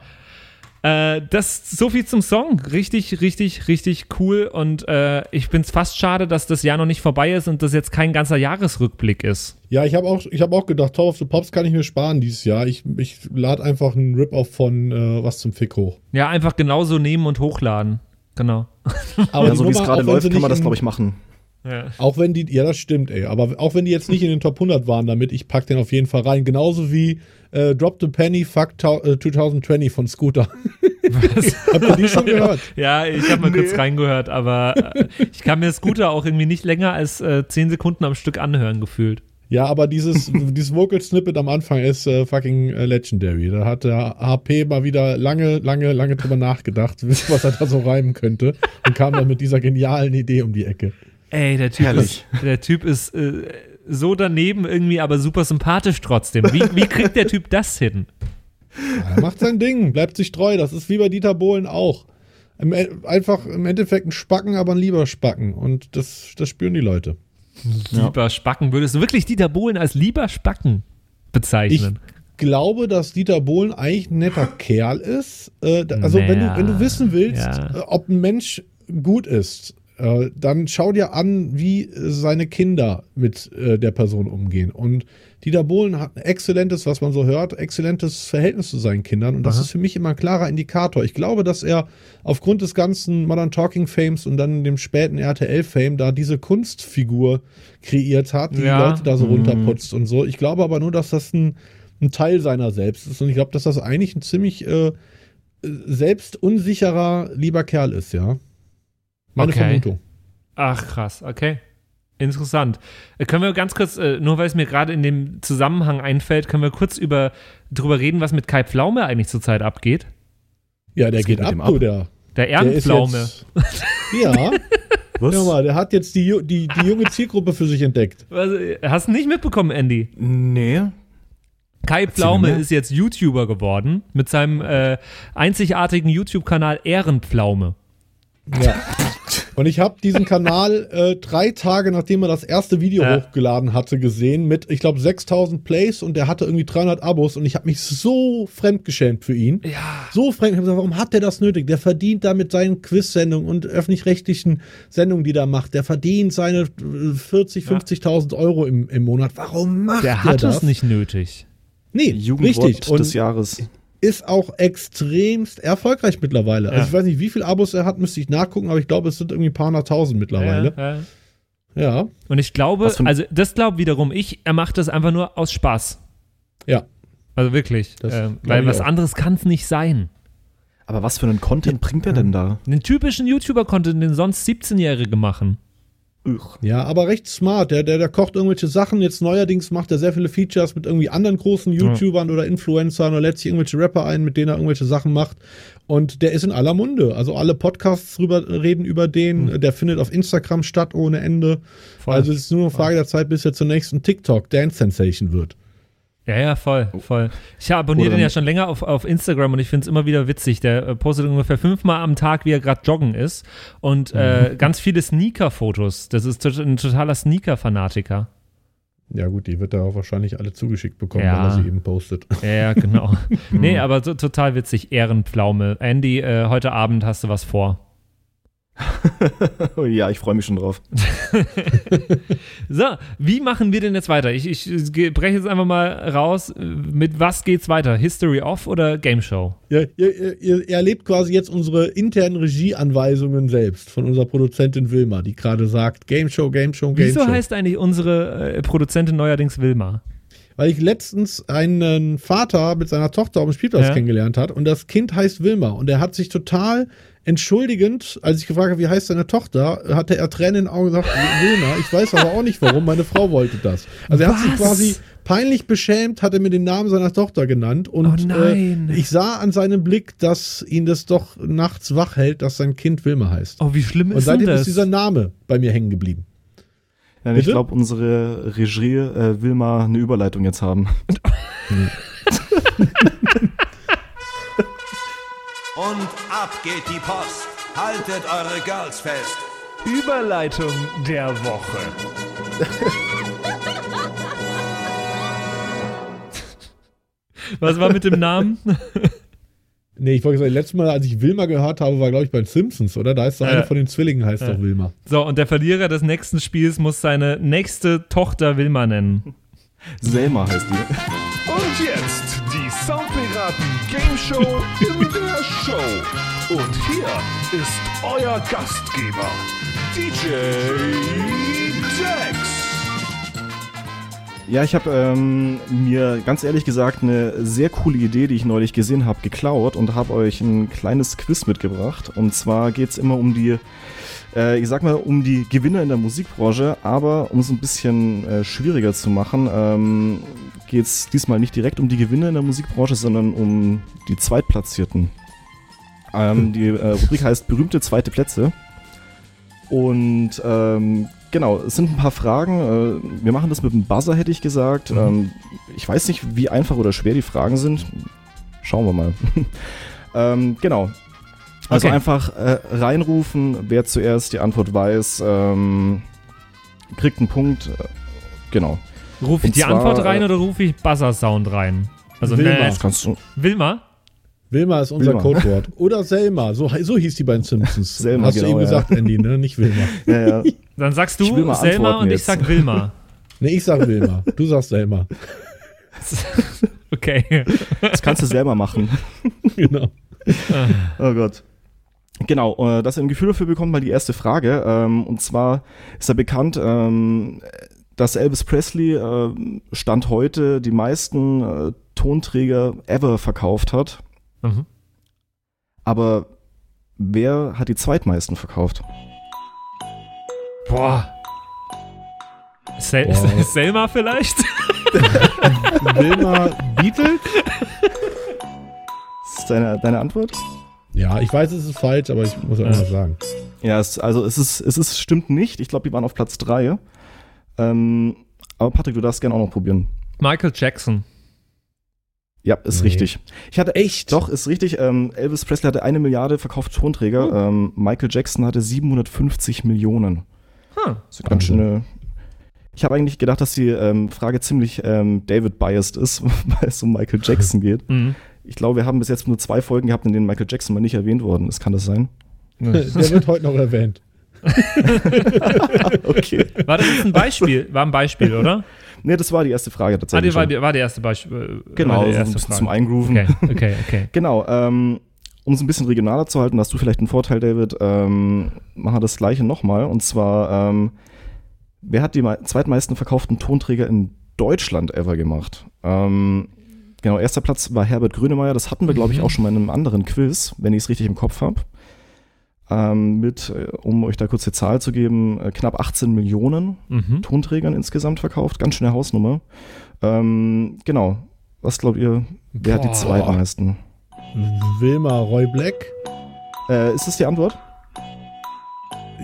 Äh, das so viel zum Song. Richtig, richtig, richtig cool. Und äh, ich bin es fast schade, dass das Jahr noch nicht vorbei ist und das jetzt kein ganzer Jahresrückblick ist. ja, ich habe auch, ich hab auch gedacht, Top of the Pops kann ich mir sparen dieses Jahr. Ich, ich lade einfach einen Rip-Off von äh, Was zum Fick hoch. Ja, einfach genauso nehmen und hochladen. Genau. Aber Ja, so wie es gerade läuft, kann man das, glaube ich, machen. Ja. Auch wenn die, ja, das stimmt, ey. Aber auch wenn die jetzt nicht in den Top 100 waren damit, ich pack den auf jeden Fall rein. Genauso wie äh, Drop the Penny, Fuck äh, 2020 von Scooter. Habt ihr die schon gehört? Ja, ich habe mal kurz reingehört, aber äh, ich kann mir Scooter auch irgendwie nicht länger als äh, 10 Sekunden am Stück anhören, gefühlt. Ja, aber dieses, dieses Vocal-Snippet am Anfang ist äh, fucking äh, legendary. Da hat der HP mal wieder lange, lange, lange drüber nachgedacht, was er da so reimen könnte und kam dann mit dieser genialen Idee um die Ecke. Ey, der Typ Herrlich. ist, der typ ist äh, so daneben irgendwie, aber super sympathisch trotzdem. Wie, wie kriegt der Typ das hin? Er macht sein Ding, bleibt sich treu. Das ist wie bei Dieter Bohlen auch. Im, E- einfach im Endeffekt ein Spacken, aber ein lieber Spacken. Und das, das spüren die Leute. Ja. Lieber Spacken. Würdest du wirklich Dieter Bohlen als lieber Spacken bezeichnen? glaube, dass Dieter Bohlen eigentlich ein netter Kerl ist. Äh, also wenn, Naja, du, wenn du wissen willst, ja. äh, ob ein Mensch gut ist, äh, dann schau dir an, wie äh, seine Kinder mit äh, der Person umgehen. Und Dieter Bohlen hat ein exzellentes, was man so hört, exzellentes Verhältnis zu seinen Kindern. Und das Aha. ist für mich immer ein klarer Indikator. Ich glaube, dass er aufgrund des ganzen Modern Talking Fames und dann dem späten RTL-Fame da diese Kunstfigur kreiert hat, die Ja. Leute da so Mhm. runterputzt und so. Ich glaube aber nur, dass das ein, ein Teil seiner selbst ist. Und ich glaube, dass das eigentlich ein ziemlich äh, selbstunsicherer, lieber Kerl ist, ja. Meine Okay. Vermutung. Ach, krass, okay. Interessant. Äh, können wir ganz kurz, äh, nur weil es mir gerade in dem Zusammenhang einfällt, können wir kurz über drüber reden, was mit Kai Pflaume eigentlich zurzeit abgeht? Ja, der geht geht mit ab, ab? der. Der Ehrenpflaume. jetzt, ja, Was? hör mal, der hat jetzt die, die, die junge Zielgruppe für sich entdeckt. Was, hast du nicht mitbekommen, Andy? Nee. Kai Pflaume ist jetzt YouTuber geworden mit seinem äh, einzigartigen YouTube-Kanal Ehrenpflaume. Ja. Und ich habe diesen Kanal äh, drei Tage, nachdem er das erste Video Ja. hochgeladen hatte, gesehen mit, ich glaube, 6000 Plays und der hatte irgendwie 300 Abos und ich habe mich so fremdgeschämt für ihn. Ja. So fremd. Ich hab gesagt, warum hat der das nötig? Der verdient da mit seinen Quiz-Sendungen und öffentlich-rechtlichen Sendungen, die der macht. Der verdient seine äh, 40, 50.000 Euro im, im Monat. Warum macht der, Der hat das? es nicht nötig. Nee, Jugendwort richtig. Und des Jahres. Ist auch extremst erfolgreich mittlerweile. Ja. Also ich weiß nicht, wie viele Abos er hat, müsste ich nachgucken, aber ich glaube, es sind irgendwie ein paar hunderttausend mittlerweile. Ja, ja. Ja, Und ich glaube, also das glaube wiederum ich, er macht das einfach nur aus Spaß. ja. Also wirklich. Ähm, weil was auch. anderes kann es nicht sein. Aber was für einen Content bringt er denn da? Den typischen YouTuber-Content, den sonst 17-Jährige machen. Ja, aber recht smart. Der, der, der kocht irgendwelche Sachen. Jetzt neuerdings macht er sehr viele Features mit irgendwie anderen großen YouTubern oder Influencern oder lädt sich irgendwelche Rapper ein, mit denen er irgendwelche Sachen macht. Und der ist in aller Munde. Also alle Podcasts drüber reden über den. Der findet auf Instagram statt ohne Ende. Voll. Also es ist nur eine Frage der Zeit, bis er zur nächsten TikTok-Dance-Sensation wird. Ja, ja, voll, voll. Ich abonniere Oder- den ja schon länger auf, auf Instagram und ich finde es immer wieder witzig. Der äh, postet ungefähr fünfmal am Tag, wie er gerade joggen ist. Und äh, ganz viele Sneaker-Fotos. Das ist ein totaler Sneaker-Fanatiker. Ja gut, die wird er auch wahrscheinlich alle zugeschickt bekommen, Ja. wenn er sie eben postet. Ja, ja, genau. nee, aber so, total witzig. Ehrenpflaume. Andy, äh, heute Abend hast du was vor. Oh ja, ich freue mich schon drauf. So, wie machen wir denn jetzt weiter? Ich, ich breche jetzt einfach mal raus. Mit was geht's weiter? History Off oder Game Show? Ja, ihr, ihr, ihr erlebt quasi jetzt unsere internen Regieanweisungen selbst von unserer Produzentin Wilma, die gerade sagt, Game Show, Game Show, Game Wieso Show. heißt eigentlich unsere äh, Produzentin neuerdings Wilma? Weil ich letztens einen Vater mit seiner Tochter auf dem Spielplatz Ja. kennengelernt hat und das Kind heißt Wilma und er hat sich total entschuldigend, als ich gefragt habe, wie heißt seine Tochter, hatte er Tränen in den Augen gesagt, Wilma, ich weiß aber auch nicht warum, meine Frau wollte das. Also er hat sich Was? quasi peinlich beschämt, hat er mir den Namen seiner Tochter genannt und Oh nein. Äh, ich sah an seinem Blick, dass ihn das doch nachts wach hält, dass sein Kind Wilma heißt. Oh, wie schlimm und ist denn seitdem das? ist dieser Name bei mir hängen geblieben. Ja, ich glaube, unsere Regie äh, will mal eine Überleitung jetzt haben. Und ab geht die Post. Haltet eure Girls fest. Überleitung der Woche. Was war mit dem Namen? Nee, ich wollte sagen, letztes Mal, als ich Wilma gehört habe, war, glaube ich, bei den Simpsons, oder? Da ist so Ja. eine von den Zwillingen, heißt Ja. doch Wilma. So, und der Verlierer des nächsten Spiels muss seine nächste Tochter Wilma nennen. Selma heißt die. Und jetzt die Soundpiraten Game Show in der Show. Und hier ist euer Gastgeber, DJ Ja, ich habe ähm, mir ganz ehrlich gesagt eine sehr coole Idee, die ich neulich gesehen habe, geklaut und habe euch ein kleines Quiz mitgebracht. Und zwar geht es immer um die, äh, ich sag mal, um die Gewinner in der Musikbranche, aber um es ein bisschen äh, schwieriger zu machen, ähm, geht es diesmal nicht direkt um die Gewinner in der Musikbranche, sondern um die Zweitplatzierten. Ähm, die äh, Rubrik heißt berühmte zweite Plätze. Und ähm, genau, es sind ein paar Fragen. Äh, wir machen das mit dem Buzzer, hätte ich gesagt. Mhm. Ähm, ich weiß nicht, wie einfach oder schwer die Fragen sind. Schauen wir mal. ähm, genau. Also Okay. einfach äh, reinrufen, wer zuerst die Antwort weiß, ähm, kriegt einen Punkt. Äh, genau. Rufe ich die zwar, Antwort rein äh, oder rufe ich Buzzer-Sound rein? Also, Wilma. nee, Das kannst du. Wilma? Ist unser Wilma. Codewort. Oder Selma, so, so hieß die bei den Simpsons. Selma, Hast du genau, eben ja. gesagt, Andy, ne? Nicht Wilma. Ja, ja. Dann sagst Ich du Selma antworten und ich jetzt. sag Wilma. Ne, ich sag Wilma. Du sagst Selma. Okay. Das kannst du selber machen. genau. Oh Gott. Genau, äh, dass ihr ein Gefühl dafür bekommt, mal die erste Frage. Ähm, und zwar ist ja bekannt, ähm, dass Elvis Presley äh, Stand heute die meisten äh, Tonträger ever verkauft hat. Mhm. Aber wer hat die zweitmeisten verkauft? Boah. Sel Boah. Selma vielleicht? Wilma Beatles? Ist deine, deine Antwort? Ja, ich weiß, es ist falsch, aber ich muss auch Ja. mal sagen. Ja, es, also es ist, es ist, stimmt nicht. Ich glaube, die waren auf Platz drei. Ähm, aber Patrick, du darfst gerne auch noch probieren. Michael Jackson. Ja, ist Nee. richtig. Ich hatte echt. Doch, ist richtig. Ähm, Elvis Presley hatte eine Milliarde verkaufte Tonträger. Ähm, Michael Jackson hatte 750 Millionen. Hm. Das ist ganz schöne. Ich habe eigentlich gedacht, dass die ähm, Frage ziemlich ähm, David-biased ist, weil es um Michael Jackson geht. Mhm. Ich glaube, wir haben bis jetzt nur zwei Folgen gehabt, in denen Michael Jackson mal nicht erwähnt worden ist. Kann das sein? Der wird heute noch erwähnt. Okay. War das jetzt ein Beispiel? War ein Beispiel, oder? Nee, das war die erste Frage Ah, tatsächlich. die war, die, war die erste Beispiel. äh, genau, war so die ein erste bisschen Frage. zum Eingrooven. Okay, okay, okay. Genau, ähm, um es ein bisschen regionaler zu halten, hast du vielleicht einen Vorteil, David, ähm, machen wir das gleiche nochmal. Und zwar, ähm, wer hat die mei- zweitmeisten verkauften Tonträger in Deutschland ever gemacht? Ähm, genau, erster Platz war Herbert Grönemeyer. Das hatten wir, glaube ich, Mhm. auch schon mal in einem anderen Quiz, wenn ich es richtig im Kopf habe. Ähm, mit, äh, um euch da kurz die Zahl zu geben, äh, knapp 18 Millionen Mhm. Tonträgern insgesamt verkauft. Ganz schöne Hausnummer. Ähm, genau. Was glaubt ihr, wer hat die Boah. zweitmeisten? Wilma Roy Black? Äh, ist das die Antwort?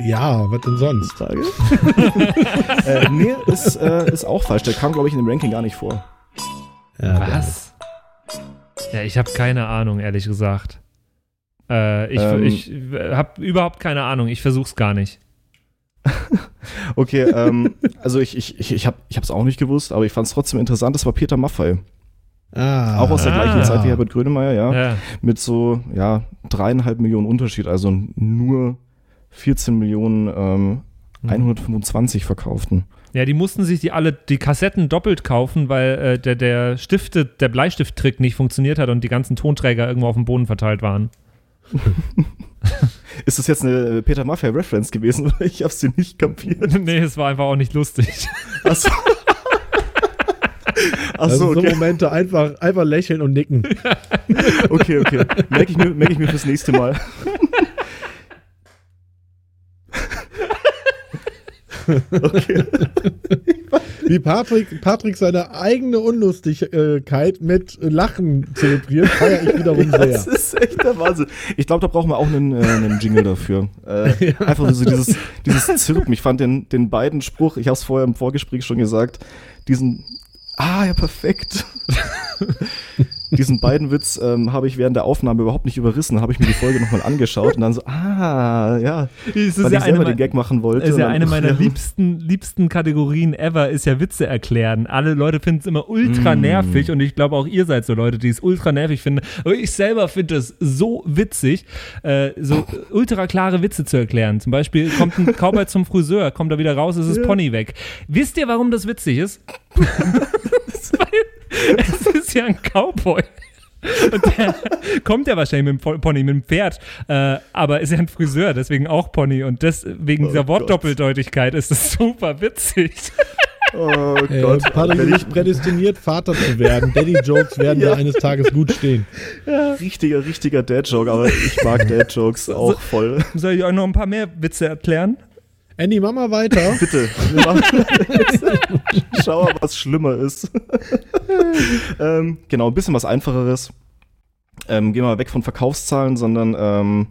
Ja, was denn sonst? Frage? äh, nee, ist, äh, ist auch falsch. Der kam, glaube ich, in dem Ranking gar nicht vor. Ja, Was? Ja, ich habe keine Ahnung, ehrlich gesagt. Äh, ich Ähm. ich habe überhaupt keine Ahnung. Ich versuch's gar nicht. Okay, ähm, also ich, ich, ich, ich habe es auch nicht gewusst, aber ich fand es trotzdem interessant. Das war Peter Maffay. Ah, Auch aus der Ah. gleichen Zeit wie Herbert Grönemeyer, ja. Ja. Mit so, ja, dreieinhalb Millionen Unterschied. Also nur 14 Millionen ähm, Mhm. 125 verkauften. Ja, die mussten sich die alle die Kassetten doppelt kaufen, weil äh, der, der Stifte, der Bleistifttrick nicht funktioniert hat und die ganzen Tonträger irgendwo auf dem Boden verteilt waren. Ist das jetzt eine Peter Maffay-Reference gewesen ich hab's dir nicht kapiert? nee, es war einfach auch nicht lustig. Achso. sind so okay. Momente, einfach, einfach lächeln und nicken. Okay, okay. Merke ich, mir- merk ich mir fürs nächste Mal. Okay. Wie Patrick, Patrick seine eigene Unlustigkeit mit Lachen zelebriert, feiere ich wiederum Das sehr. ist echt der Wahnsinn. Ich glaube, da brauchen wir auch einen, äh, einen Jingle dafür. Äh, Einfach so dieses, dieses Zirpen. Ich fand den, den beiden Spruch, ich habe es vorher im Vorgespräch schon gesagt, diesen, ah ja, perfekt. Diesen beiden Witz ähm, habe ich während der Aufnahme überhaupt nicht überrissen. habe ich mir die Folge nochmal angeschaut und dann so, ah, ja, Das ist weil ja ich eine, selber den Gag machen wollte. ist ja dann- eine meiner ja. liebsten, liebsten Kategorien ever, ist ja Witze erklären. Alle Leute finden es immer ultra Mm. nervig und ich glaube auch ihr seid so Leute, die es ultra nervig finden. Aber ich selber finde es so witzig, äh, so ultra klare Witze zu erklären. Zum Beispiel kommt ein Cowboy zum Friseur, kommt er wieder raus, ist das Pony weg. Wisst ihr, warum das witzig ist? Weil es ist ja ein Cowboy. Und der kommt ja wahrscheinlich mit dem Pony, mit dem Pferd, äh, aber ist ja ein Friseur, deswegen auch Pony. Und das, wegen Oh dieser Gott. Wortdoppeldeutigkeit ist es super witzig. Oh Äh, Gott. Patrick Wenn ist nicht prädestiniert, Vater zu werden. Daddy-Jokes werden Ja. dir eines Tages gut stehen. richtiger, richtiger Dad-Joke, aber ich mag Dad-Jokes auch voll. Soll ich euch noch ein paar mehr Witze erklären? Andy, mach mal weiter. Bitte. Schau mal, was schlimmer ist. ähm, genau, ein bisschen was einfacheres. Ähm, gehen wir mal weg von Verkaufszahlen, sondern ähm,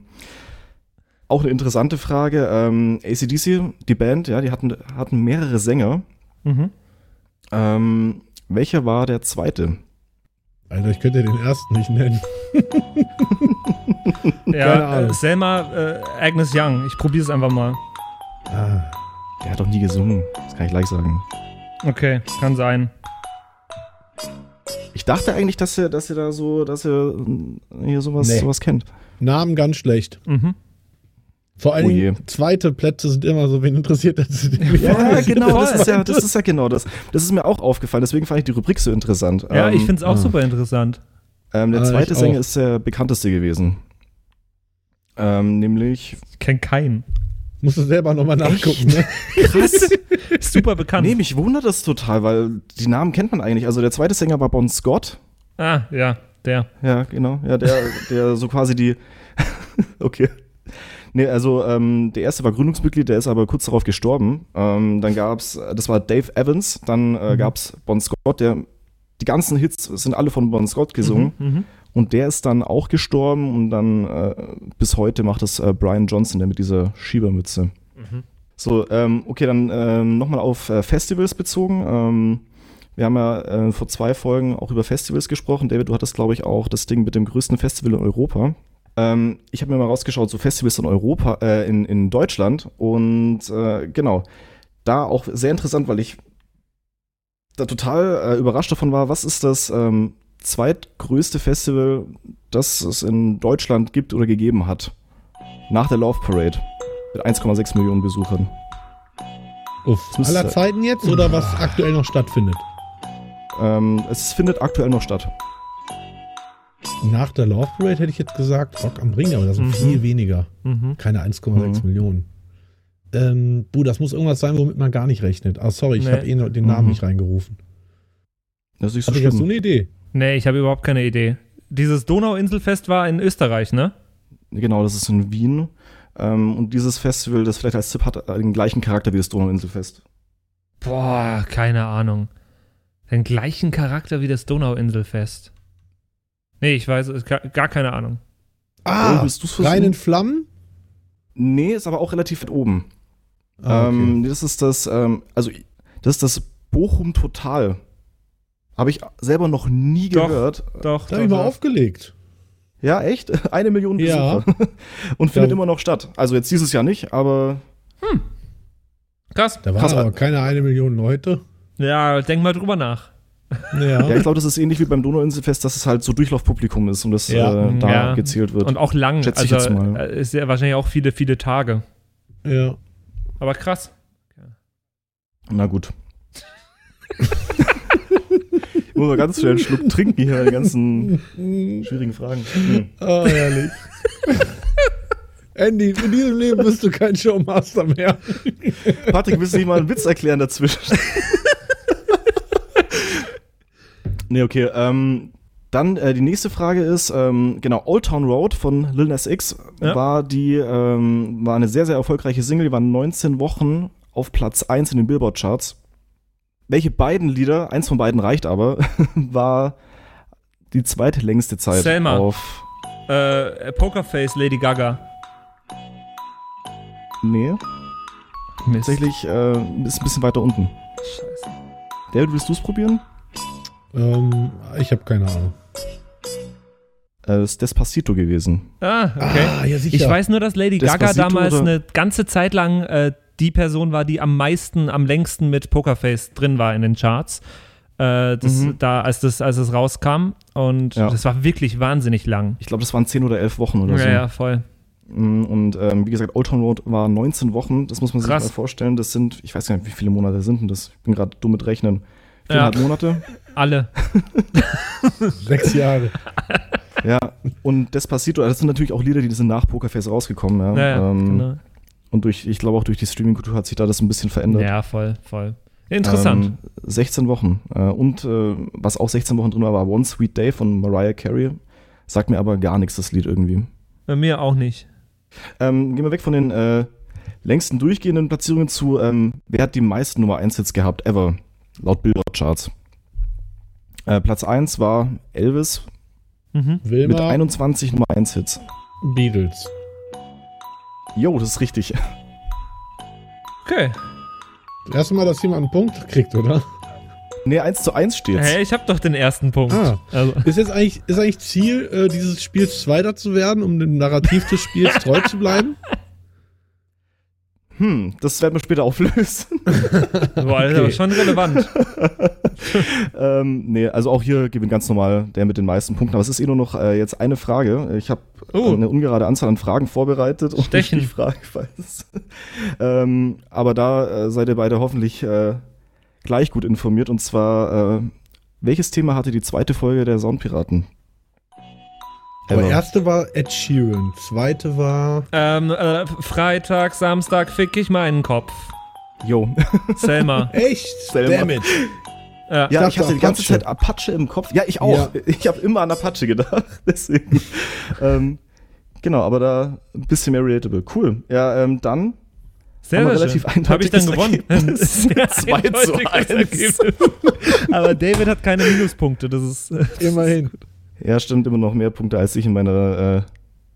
auch eine interessante Frage. Ähm, ACDC, die Band, ja, die hatten, hatten mehrere Sänger. Mhm. Ähm, welcher war der zweite? Alter, ich könnte den ersten nicht nennen. Keine Ja, Ahnung. äh, Selma äh, Agnes Young. Ich probiere es einfach mal. Ah, Der hat doch nie gesungen. Das kann ich gleich sagen. Okay, kann sein. Ich dachte eigentlich, dass er, dass er da so, dass er ähm, hier sowas, Nee. sowas kennt. Namen ganz schlecht. Mhm. Vor allen Oh zweite Plätze sind immer so, wen interessiert das? Ja, genau, das ist ja, das ist ja genau das. Das ist mir auch aufgefallen, deswegen fand ich die Rubrik so interessant. Ja, ähm, ich finde es auch ah. super interessant. ähm, Der Ah, zweite Sänger auch. ist der bekannteste gewesen. Ähm, nämlich, Ich kenne keinen. Musst du selber nochmal nachgucken, ne? Krass. super bekannt. nee, mich wundert das total, weil die Namen kennt man eigentlich. Also der zweite Sänger war Bon Scott. Ah, ja, der. Ja, genau. Ja, der, der so quasi die. okay. Nee, also ähm, der erste war Gründungsmitglied, der ist aber kurz darauf gestorben. Ähm, dann gab's, das war Dave Evans, dann äh, Mhm. gab's Bon Scott, der die ganzen Hits sind alle von Bon Scott gesungen. Mhm, mhm. Und der ist dann auch gestorben und dann äh, bis heute macht es äh, Brian Johnson, der mit dieser Schiebermütze. Mhm. So, ähm, okay, dann ähm, nochmal auf äh, Festivals bezogen. Ähm, wir haben ja äh, vor zwei Folgen auch über Festivals gesprochen. David, du hattest, glaube ich, auch das Ding mit dem größten Festival in Europa. Ähm, ich habe mir mal rausgeschaut, so Festivals in Europa, äh, in, in Deutschland. Und äh, genau, da auch sehr interessant, weil ich da total überrascht davon war, was ist das ähm, zweitgrößte Festival, das es in Deutschland gibt oder gegeben hat. Nach der Love Parade. Mit 1,6 Millionen Besuchern. Uff, aller Zeiten jetzt oder was aktuell noch stattfindet? Ähm, es findet aktuell noch statt. Nach der Love Parade hätte ich jetzt gesagt Rock am Ring, aber das sind Mhm. viel weniger. Mhm. Keine 1,6 Mhm. Millionen. Ähm, Bu, das muss irgendwas sein, womit man gar nicht rechnet. Ah, sorry, ich Nee. habe eh noch den Namen Mhm. nicht reingerufen. Das ist so hast du eine Idee? Nee, ich habe überhaupt keine Idee. Dieses Donauinselfest war in Österreich, ne? Genau, das ist in Wien. Ähm, und dieses Festival, das vielleicht als Tipp hat, den gleichen Charakter wie das Donauinselfest. Boah, keine Ahnung. Den gleichen Charakter wie das Donauinselfest. Nee, ich weiß, es- gar keine Ahnung. Ah, Oh, willst du's versuchen? rein in Flammen? Nee, ist aber auch relativ weit oben. Ah, okay. Ähm, das ist das, ähm, also das ist das Bochum Total. Habe ich selber noch nie Doch. gehört. Doch, da habe ich mal aufgelegt. Ja, echt? Eine Million Ja. Besucher. Und findet Ja. immer noch statt. Also jetzt dieses Jahr nicht, aber Krass. Da waren Krass, aber keine eine Million Leute. Ja, denk mal drüber nach. Ja. ja, ich glaube, das ist ähnlich wie beim Donauinselfest, dass es halt so Durchlaufpublikum ist und das Ja. äh, da Ja. gezählt wird. Und auch lang. Schätze ich also jetzt mal. äh, ist ja wahrscheinlich auch viele, viele Tage. ja. Aber krass. Na gut. muss mal ganz schnell einen Schluck trinken hier, die ganzen schwierigen Fragen. Hm. Ah, herrlich. Andy, in diesem Leben bist du kein Showmaster mehr. Patrick, willst du nicht mal einen Witz erklären dazwischen? nee, okay. Ähm, dann äh, die nächste Frage ist, ähm, genau, Old Town Road von Lil Nas X Ja. war die, ähm, war eine sehr, sehr erfolgreiche Single, die war 19 Wochen auf Platz 1 in den Billboard-Charts. Welche beiden Lieder, eins von beiden reicht aber, war die zweite längste Zeit Selma. auf. Äh, Pokerface Lady Gaga. Nee, Mist. tatsächlich äh, ist ein bisschen weiter unten. Scheiße. David, willst du es probieren? Ähm, ich habe keine Ahnung. Äh, ist Despacito gewesen. Ah, okay. Ah, ja, sicher. Ich weiß nur, dass Lady Gaga Despacito damals oder- eine ganze Zeit lang äh, die Person war, die am meisten, am längsten mit Pokerface drin war in den Charts. Äh, das, Mhm. da, als, das, als es rauskam. Und Ja. das war wirklich wahnsinnig lang. Ich glaube, das waren 10 oder 11 Wochen oder Ja, so. ja, voll. Mm, Und ähm, wie gesagt, Old Town Road war 19 Wochen. Das muss man sich Krass. mal vorstellen. Das sind, ich weiß gar nicht, wie viele Monate sind denn das? Ich bin gerade dumm mit Rechnen. Viereinhalb Ja. Monate. Alle. Sechs Jahre. Ja. Und Despacito, das sind natürlich auch Lieder, die sind nach Pokerface rausgekommen. Ja. Ja, ja, ähm, genau. Und durch, ich glaube auch durch die Streaming-Kultur hat sich da das ein bisschen verändert. ja voll, voll. Interessant. Ähm, 16 Wochen. Äh, und äh, was auch 16 Wochen drin war, war One Sweet Day von Mariah Carey. Sagt mir aber gar nichts, das Lied irgendwie. Bei mir auch nicht. Ähm, gehen wir weg von den äh, längsten durchgehenden Platzierungen zu, ähm, wer hat die meisten Nummer 1 Hits gehabt ever, laut Billboard-Charts. Äh, Platz 1 war Elvis Mhm. mit Wilma, 21 Nummer 1 Hits. Beatles. Jo, das ist richtig. Okay. Das erste Mal, dass jemand einen Punkt kriegt, oder? Nee, 1 zu 1 steht's. Hey, ich habe doch den ersten Punkt. Ah. Also, Ist jetzt eigentlich, ist eigentlich Ziel äh, dieses Spiels Zweiter zu werden, um dem Narrativ des Spiels treu zu bleiben? Hm, das werden wir später auflösen. boah, ist aber schon relevant. ähm, nee, also auch hier gewinnt ganz normal der mit den meisten Punkten. Aber es ist eh nur noch äh, jetzt eine Frage. Ich habe Oh. eine ungerade Anzahl an Fragen vorbereitet und Stechen. ich die Frage weiß. ähm, aber da äh, seid ihr beide hoffentlich äh, gleich gut informiert. Und zwar, äh, welches Thema hatte die zweite Folge der Soundpiraten? Aber Ever. erste war Ed Sheeran, zweite war ähm, äh, Freitag, Samstag fick ich meinen Kopf. Jo. Selma. echt? Selber. Damn it. Ja. Ja, ich hatte die ganze Apache. Zeit Apache im Kopf. Ja, ich auch. Ja. Ich habe immer an Apache gedacht. Deswegen. ähm, genau, aber da ein bisschen mehr relatable. Cool. Ja, ähm, dann Sehr, sehr relativ schön. Habe ich dann gewonnen. Ergebnis. Sehr Zwei zu eindeutiges eins. Ergebnis. Aber David hat keine Minuspunkte. Das ist. Immerhin. Ja, stimmt, immer noch mehr Punkte, als ich in meiner äh,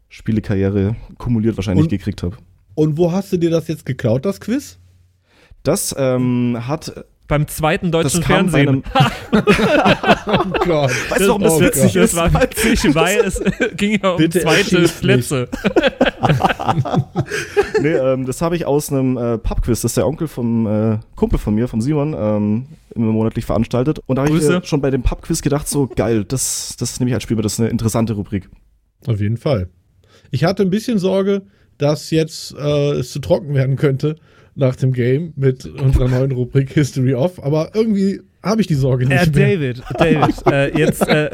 Spielekarriere kumuliert wahrscheinlich Und- gekriegt habe. Und wo hast du dir das jetzt geklaut, das Quiz? Das ähm, hat. Beim zweiten Das deutschen Fernsehen. Oh Gott. Weißt du, warum das oh witzig Gott. Das war witzig, weil es ging ja um Bitte zweite. Plätze. nee, ähm, das habe ich aus einem äh, Pubquiz, das ist der Onkel vom äh, Kumpel von mir, vom Simon, ähm, immer monatlich veranstaltet. Und da habe ich äh, schon bei dem Pubquiz gedacht, so geil, das, das nehme ich als Spiel, das ist eine interessante Rubrik. Auf jeden Fall. Ich hatte ein bisschen Sorge, dass jetzt äh, es zu trocken werden könnte nach dem Game mit unserer neuen Rubrik History Off, aber irgendwie habe ich die Sorge nicht Äh, mehr. David, David, äh, jetzt äh,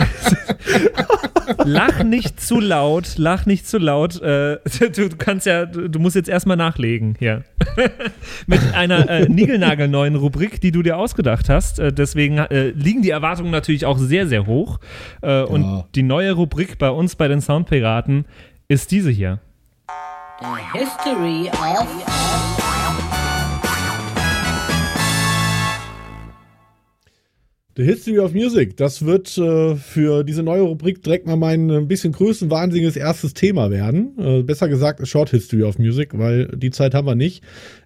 lach nicht zu laut, lach nicht zu laut. Äh, du, du kannst ja, du musst jetzt erstmal nachlegen hier. Mit einer äh, niegelnagelneuen Rubrik, die du dir ausgedacht hast. Äh, deswegen äh, liegen die Erwartungen natürlich auch sehr, sehr hoch. Äh, Und die neue Rubrik bei uns bei den Soundpiraten ist diese hier. History of The History of Music, das wird äh, für diese neue Rubrik direkt mal mein ein bisschen größenwahnsinniges erstes Thema werden. Äh, besser gesagt, Short History of Music, weil die Zeit haben wir nicht.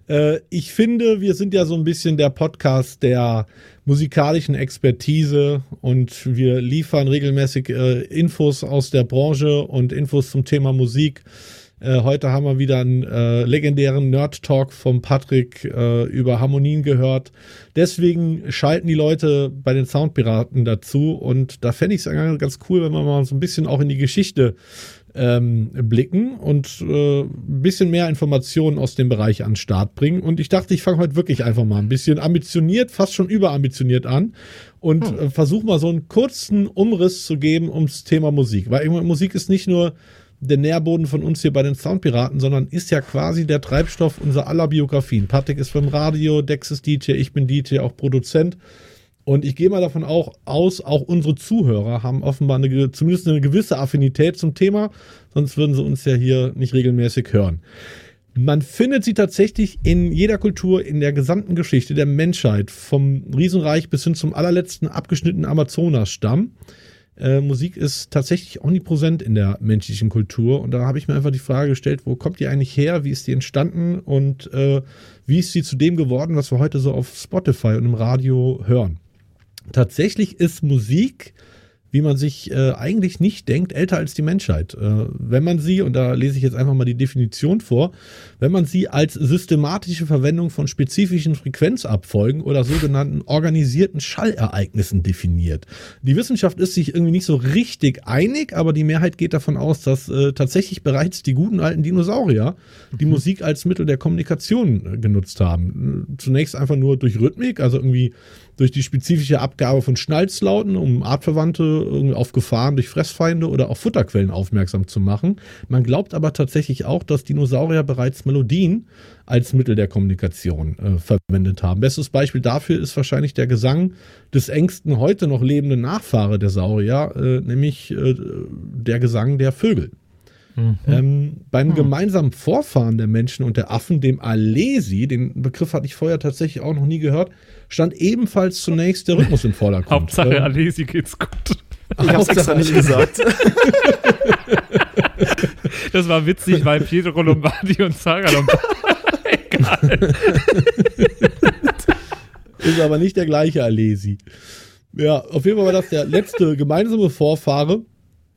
Äh, ich finde, wir sind ja so ein bisschen der Podcast der musikalischen Expertise und wir liefern regelmäßig äh, Infos aus der Branche und Infos zum Thema Musik. Äh, heute haben wir wieder einen äh, legendären Nerd-Talk vom Patrick äh, über Harmonien gehört. Deswegen schalten die Leute bei den Soundpiraten dazu und da fände ich es ganz cool, wenn wir mal so ein bisschen auch in die Geschichte ähm, blicken und äh, ein bisschen mehr Informationen aus dem Bereich an den Start bringen. Und ich dachte, ich fange heute wirklich einfach mal ein bisschen ambitioniert, fast schon überambitioniert an und äh, versuche mal so einen kurzen Umriss zu geben ums Thema Musik. Weil Musik ist nicht nur der Nährboden von uns hier bei den Soundpiraten, sondern ist ja quasi der Treibstoff unserer aller Biografien. Patrick ist beim Radio, Dex ist DJ, ich bin DJ, auch Produzent. Und ich gehe mal davon auch aus, auch unsere Zuhörer haben offenbar eine, zumindest eine gewisse Affinität zum Thema, sonst würden sie uns ja hier nicht regelmäßig hören. Man findet sie tatsächlich in jeder Kultur, in der gesamten Geschichte der Menschheit, vom Riesenreich bis hin zum allerletzten abgeschnittenen Amazonasstamm. Äh, Musik ist tatsächlich omnipräsent in der menschlichen Kultur. Und da habe ich mir einfach die Frage gestellt, wo kommt die eigentlich her? Wie ist die entstanden? Und äh, wie ist sie zu dem geworden, was wir heute so auf Spotify und im Radio hören? Tatsächlich ist Musik, wie man sich äh, eigentlich nicht denkt, älter als die Menschheit. Äh, wenn man sie, und da lese ich jetzt einfach mal die Definition vor, wenn man sie als systematische Verwendung von spezifischen Frequenzabfolgen oder sogenannten organisierten Schallereignissen definiert. Die Wissenschaft ist sich irgendwie nicht so richtig einig, aber die Mehrheit geht davon aus, dass äh, tatsächlich bereits die guten alten Dinosaurier die Musik als Mittel der Kommunikation äh, genutzt haben. Zunächst einfach nur durch Rhythmik, also irgendwie durch die spezifische Abgabe von Schnalzlauten, um artverwandte auf Gefahren durch Fressfeinde oder auf Futterquellen aufmerksam zu machen. Man glaubt aber tatsächlich auch, dass Dinosaurier bereits Melodien als Mittel der Kommunikation äh, verwendet haben. Bestes Beispiel dafür ist wahrscheinlich der Gesang des engsten heute noch lebenden Nachfahre der Saurier, äh, nämlich äh, der Gesang der Vögel. Mhm. Ähm, beim mhm. gemeinsamen Vorfahren der Menschen und der Affen, dem Alesi, den Begriff hatte ich vorher tatsächlich auch noch nie gehört, stand ebenfalls zunächst der Rhythmus im Vordergrund. Hauptsache ähm, Alesi geht's gut. Ich hab's extra nicht gesagt. das war witzig, weil Pietro Lombardi und Sarah Lombardi. Egal. Ist aber nicht der gleiche Alesi. Ja, auf jeden Fall war das der letzte gemeinsame Vorfahre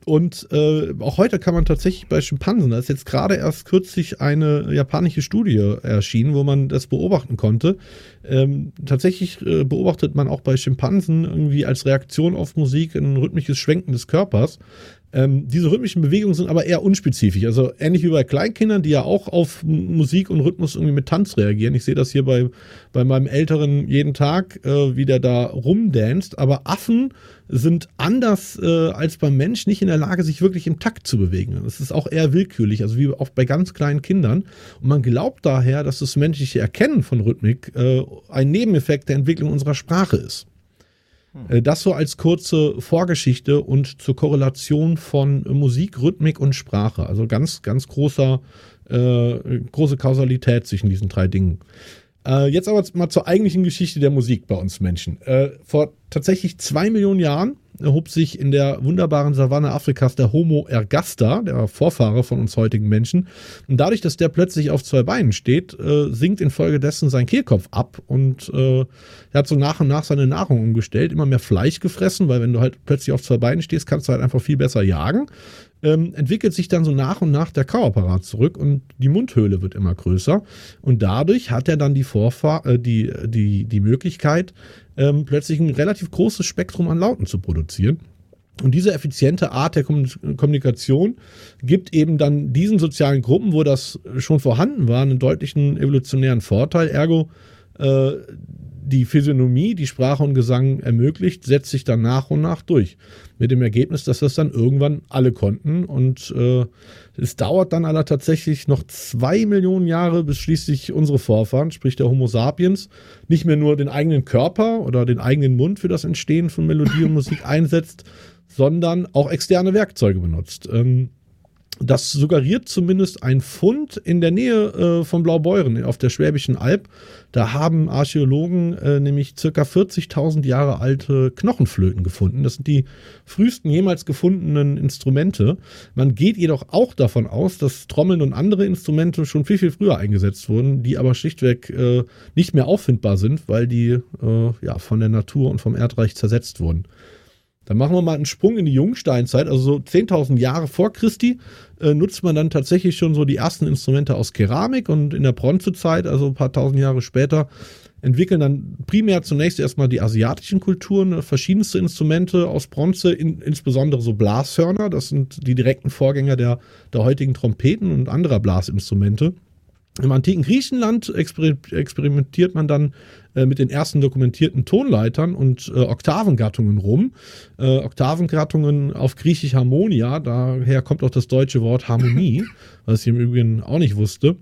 und äh, auch heute kann man tatsächlich bei Schimpansen, da ist jetzt gerade erst kürzlich eine japanische Studie erschienen, wo man das beobachten konnte. Ähm, tatsächlich äh, beobachtet man auch bei Schimpansen irgendwie als Reaktion auf Musik ein rhythmisches Schwenken des Körpers. Ähm, diese rhythmischen Bewegungen sind aber eher unspezifisch. Also ähnlich wie bei Kleinkindern, die ja auch auf Musik und Rhythmus irgendwie mit Tanz reagieren. Ich sehe das hier bei, bei meinem Älteren jeden Tag, äh, wie der da rumdanzt. Aber Affen sind anders äh, als beim Mensch nicht in der Lage, sich wirklich im Takt zu bewegen. Das ist auch eher willkürlich, also wie auch bei ganz kleinen Kindern. Und man glaubt daher, dass das menschliche Erkennen von Rhythmik äh, ein Nebeneffekt der Entwicklung unserer Sprache ist. Äh, das so als kurze Vorgeschichte und zur Korrelation von Musik, Rhythmik und Sprache. Also ganz, ganz großer, äh, große Kausalität zwischen diesen drei Dingen. Äh, jetzt aber mal zur eigentlichen Geschichte der Musik bei uns Menschen. Äh, vor tatsächlich zwei Millionen Jahren erhob sich in der wunderbaren Savanne Afrikas der Homo ergaster, der Vorfahre von uns heutigen Menschen. Und dadurch, dass der plötzlich auf zwei Beinen steht, äh, sinkt infolgedessen sein Kehlkopf ab und äh, er hat so nach und nach seine Nahrung umgestellt, immer mehr Fleisch gefressen, weil wenn du halt plötzlich auf zwei Beinen stehst, kannst du halt einfach viel besser jagen ähm, entwickelt sich dann so nach und nach der Kauapparat zurück und die Mundhöhle wird immer größer. Und dadurch hat er dann die, Vorfahr äh, die, die, die Möglichkeit, ähm, plötzlich ein relativ großes Spektrum an Lauten zu produzieren. Und diese effiziente Art der Kommunikation gibt eben dann diesen sozialen Gruppen, wo das schon vorhanden war, einen deutlichen evolutionären Vorteil. Ergo, äh, die Physiognomie, die Sprache und Gesang ermöglicht, setzt sich dann nach und nach durch. Mit dem Ergebnis, dass das dann irgendwann alle konnten. Und äh, es dauert dann aber tatsächlich noch zwei Millionen Jahre, bis schließlich unsere Vorfahren, sprich der Homo sapiens, nicht mehr nur den eigenen Körper oder den eigenen Mund für das Entstehen von Melodie und Musik einsetzt, sondern auch externe Werkzeuge benutzt. Ähm, das suggeriert zumindest ein Fund in der Nähe äh, von Blaubeuren auf der Schwäbischen Alb. Da haben Archäologen äh, nämlich circa 40.000 Jahre alte Knochenflöten gefunden. Das sind die frühesten jemals gefundenen Instrumente. Man geht jedoch auch davon aus, dass Trommeln und andere Instrumente schon viel, viel früher eingesetzt wurden, die aber schlichtweg äh, nicht mehr auffindbar sind, weil die äh, ja, von der Natur und vom Erdreich zersetzt wurden. Dann machen wir mal einen Sprung in die Jungsteinzeit, also so 10.000 Jahre vor Christi, äh, nutzt man dann tatsächlich schon so die ersten Instrumente aus Keramik. Und in der Bronzezeit, also ein paar tausend Jahre später, entwickeln dann primär zunächst erstmal die asiatischen Kulturen äh, verschiedenste Instrumente aus Bronze, in, insbesondere so Blashörner, das sind die direkten Vorgänger der, der heutigen Trompeten und anderer Blasinstrumente. Im antiken Griechenland exper experimentiert man dann äh, mit den ersten dokumentierten Tonleitern und äh, Oktavengattungen rum. Äh, Oktavengattungen auf Griechisch Harmonia, daher kommt auch das deutsche Wort Harmonie, was ich im Übrigen auch nicht wusste.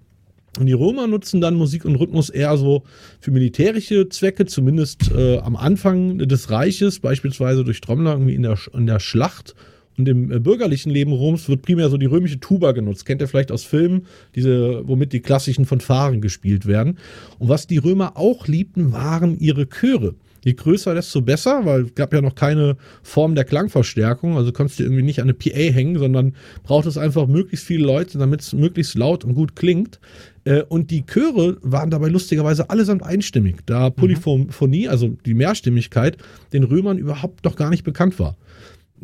Und die Römer nutzen dann Musik und Rhythmus eher so für militärische Zwecke, zumindest äh, am Anfang des Reiches, beispielsweise durch Trommler irgendwie in der, in der Schlacht und im äh, bürgerlichen Leben Roms wird primär so die römische Tuba genutzt. Kennt ihr vielleicht aus Filmen, diese, womit die klassischen Fanfaren gespielt werden. Und was die Römer auch liebten, waren ihre Chöre. Je größer, desto besser, weil es gab ja noch keine Form der Klangverstärkung. Also konntest du irgendwie nicht an eine PA hängen, sondern braucht es einfach möglichst viele Leute, damit es möglichst laut und gut klingt. Äh, und die Chöre waren dabei lustigerweise allesamt einstimmig, da mhm. Polyphonie, also die Mehrstimmigkeit, den Römern überhaupt noch gar nicht bekannt war.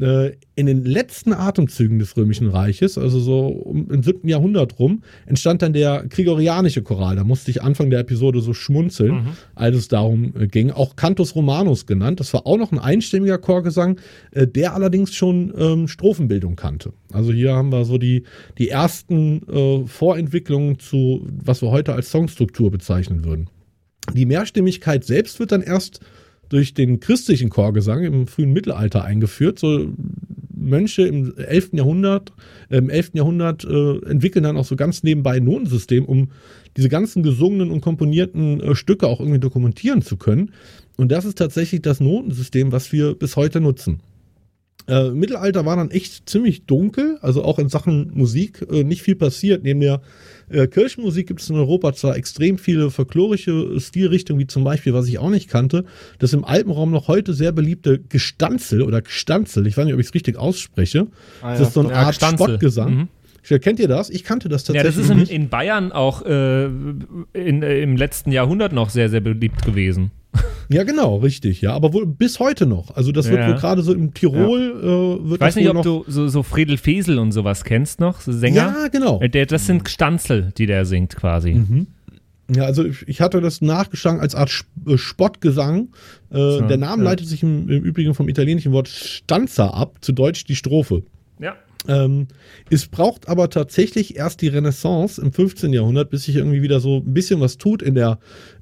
Äh, in den letzten Atemzügen des Römischen Reiches, also so um, im 7. Jahrhundert rum, entstand dann der Gregorianische Choral. Da musste ich Anfang der Episode so schmunzeln, mhm. als es darum äh, ging. Auch Cantus Romanus genannt. Das war auch noch ein einstimmiger Chorgesang, äh, der allerdings schon ähm, Strophenbildung kannte. Also hier haben wir so die, die ersten Vorentwicklungen zu, was wir heute als Songstruktur bezeichnen würden. Die Mehrstimmigkeit selbst wird dann erst durch den christlichen Chorgesang im frühen Mittelalter eingeführt. So Mönche im 11. Jahrhundert, äh, im 11. Jahrhundert äh, entwickeln dann auch so ganz nebenbei ein Notensystem, um diese ganzen gesungenen und komponierten äh, Stücke auch irgendwie dokumentieren zu können. Und das ist tatsächlich das Notensystem, was wir bis heute nutzen. Äh, Mittelalter war dann echt ziemlich dunkel, also auch in Sachen Musik äh, nicht viel passiert. Neben der äh, Kirchenmusik gibt es in Europa zwar extrem viele folklorische Stilrichtungen, wie zum Beispiel, was ich auch nicht kannte, das im Alpenraum noch heute sehr beliebte Gestanzel oder Gestanzel, ich weiß nicht, ob ich es richtig ausspreche. Ah, das ja. ist so eine Ja, Art Gestanzel. Spottgesang. Mhm. Kennt ihr das? Ich kannte das Ja, tatsächlich das ist in, in Bayern auch äh, in, äh, im letzten Jahrhundert noch sehr, sehr beliebt gewesen. Ja, genau, richtig, ja. Aber wohl bis heute noch. Also das wird Ja. wohl gerade so im Tirol äh, wird Ich weiß nicht, ob noch, du so, so Friedel Fesel und sowas kennst noch, so Sänger. Ja, genau. Äh, Der, das sind Stanzel, die der singt quasi. Mhm. Ja, also ich, hatte das nachgeschlagen als Art äh, Spottgesang. Äh, der Name ja. leitet sich im, im Übrigen vom italienischen Wort Stanza ab, zu Deutsch die Strophe. Ja. Ähm, es braucht aber tatsächlich erst die Renaissance im 15. Jahrhundert, bis sich irgendwie wieder so ein bisschen was tut in der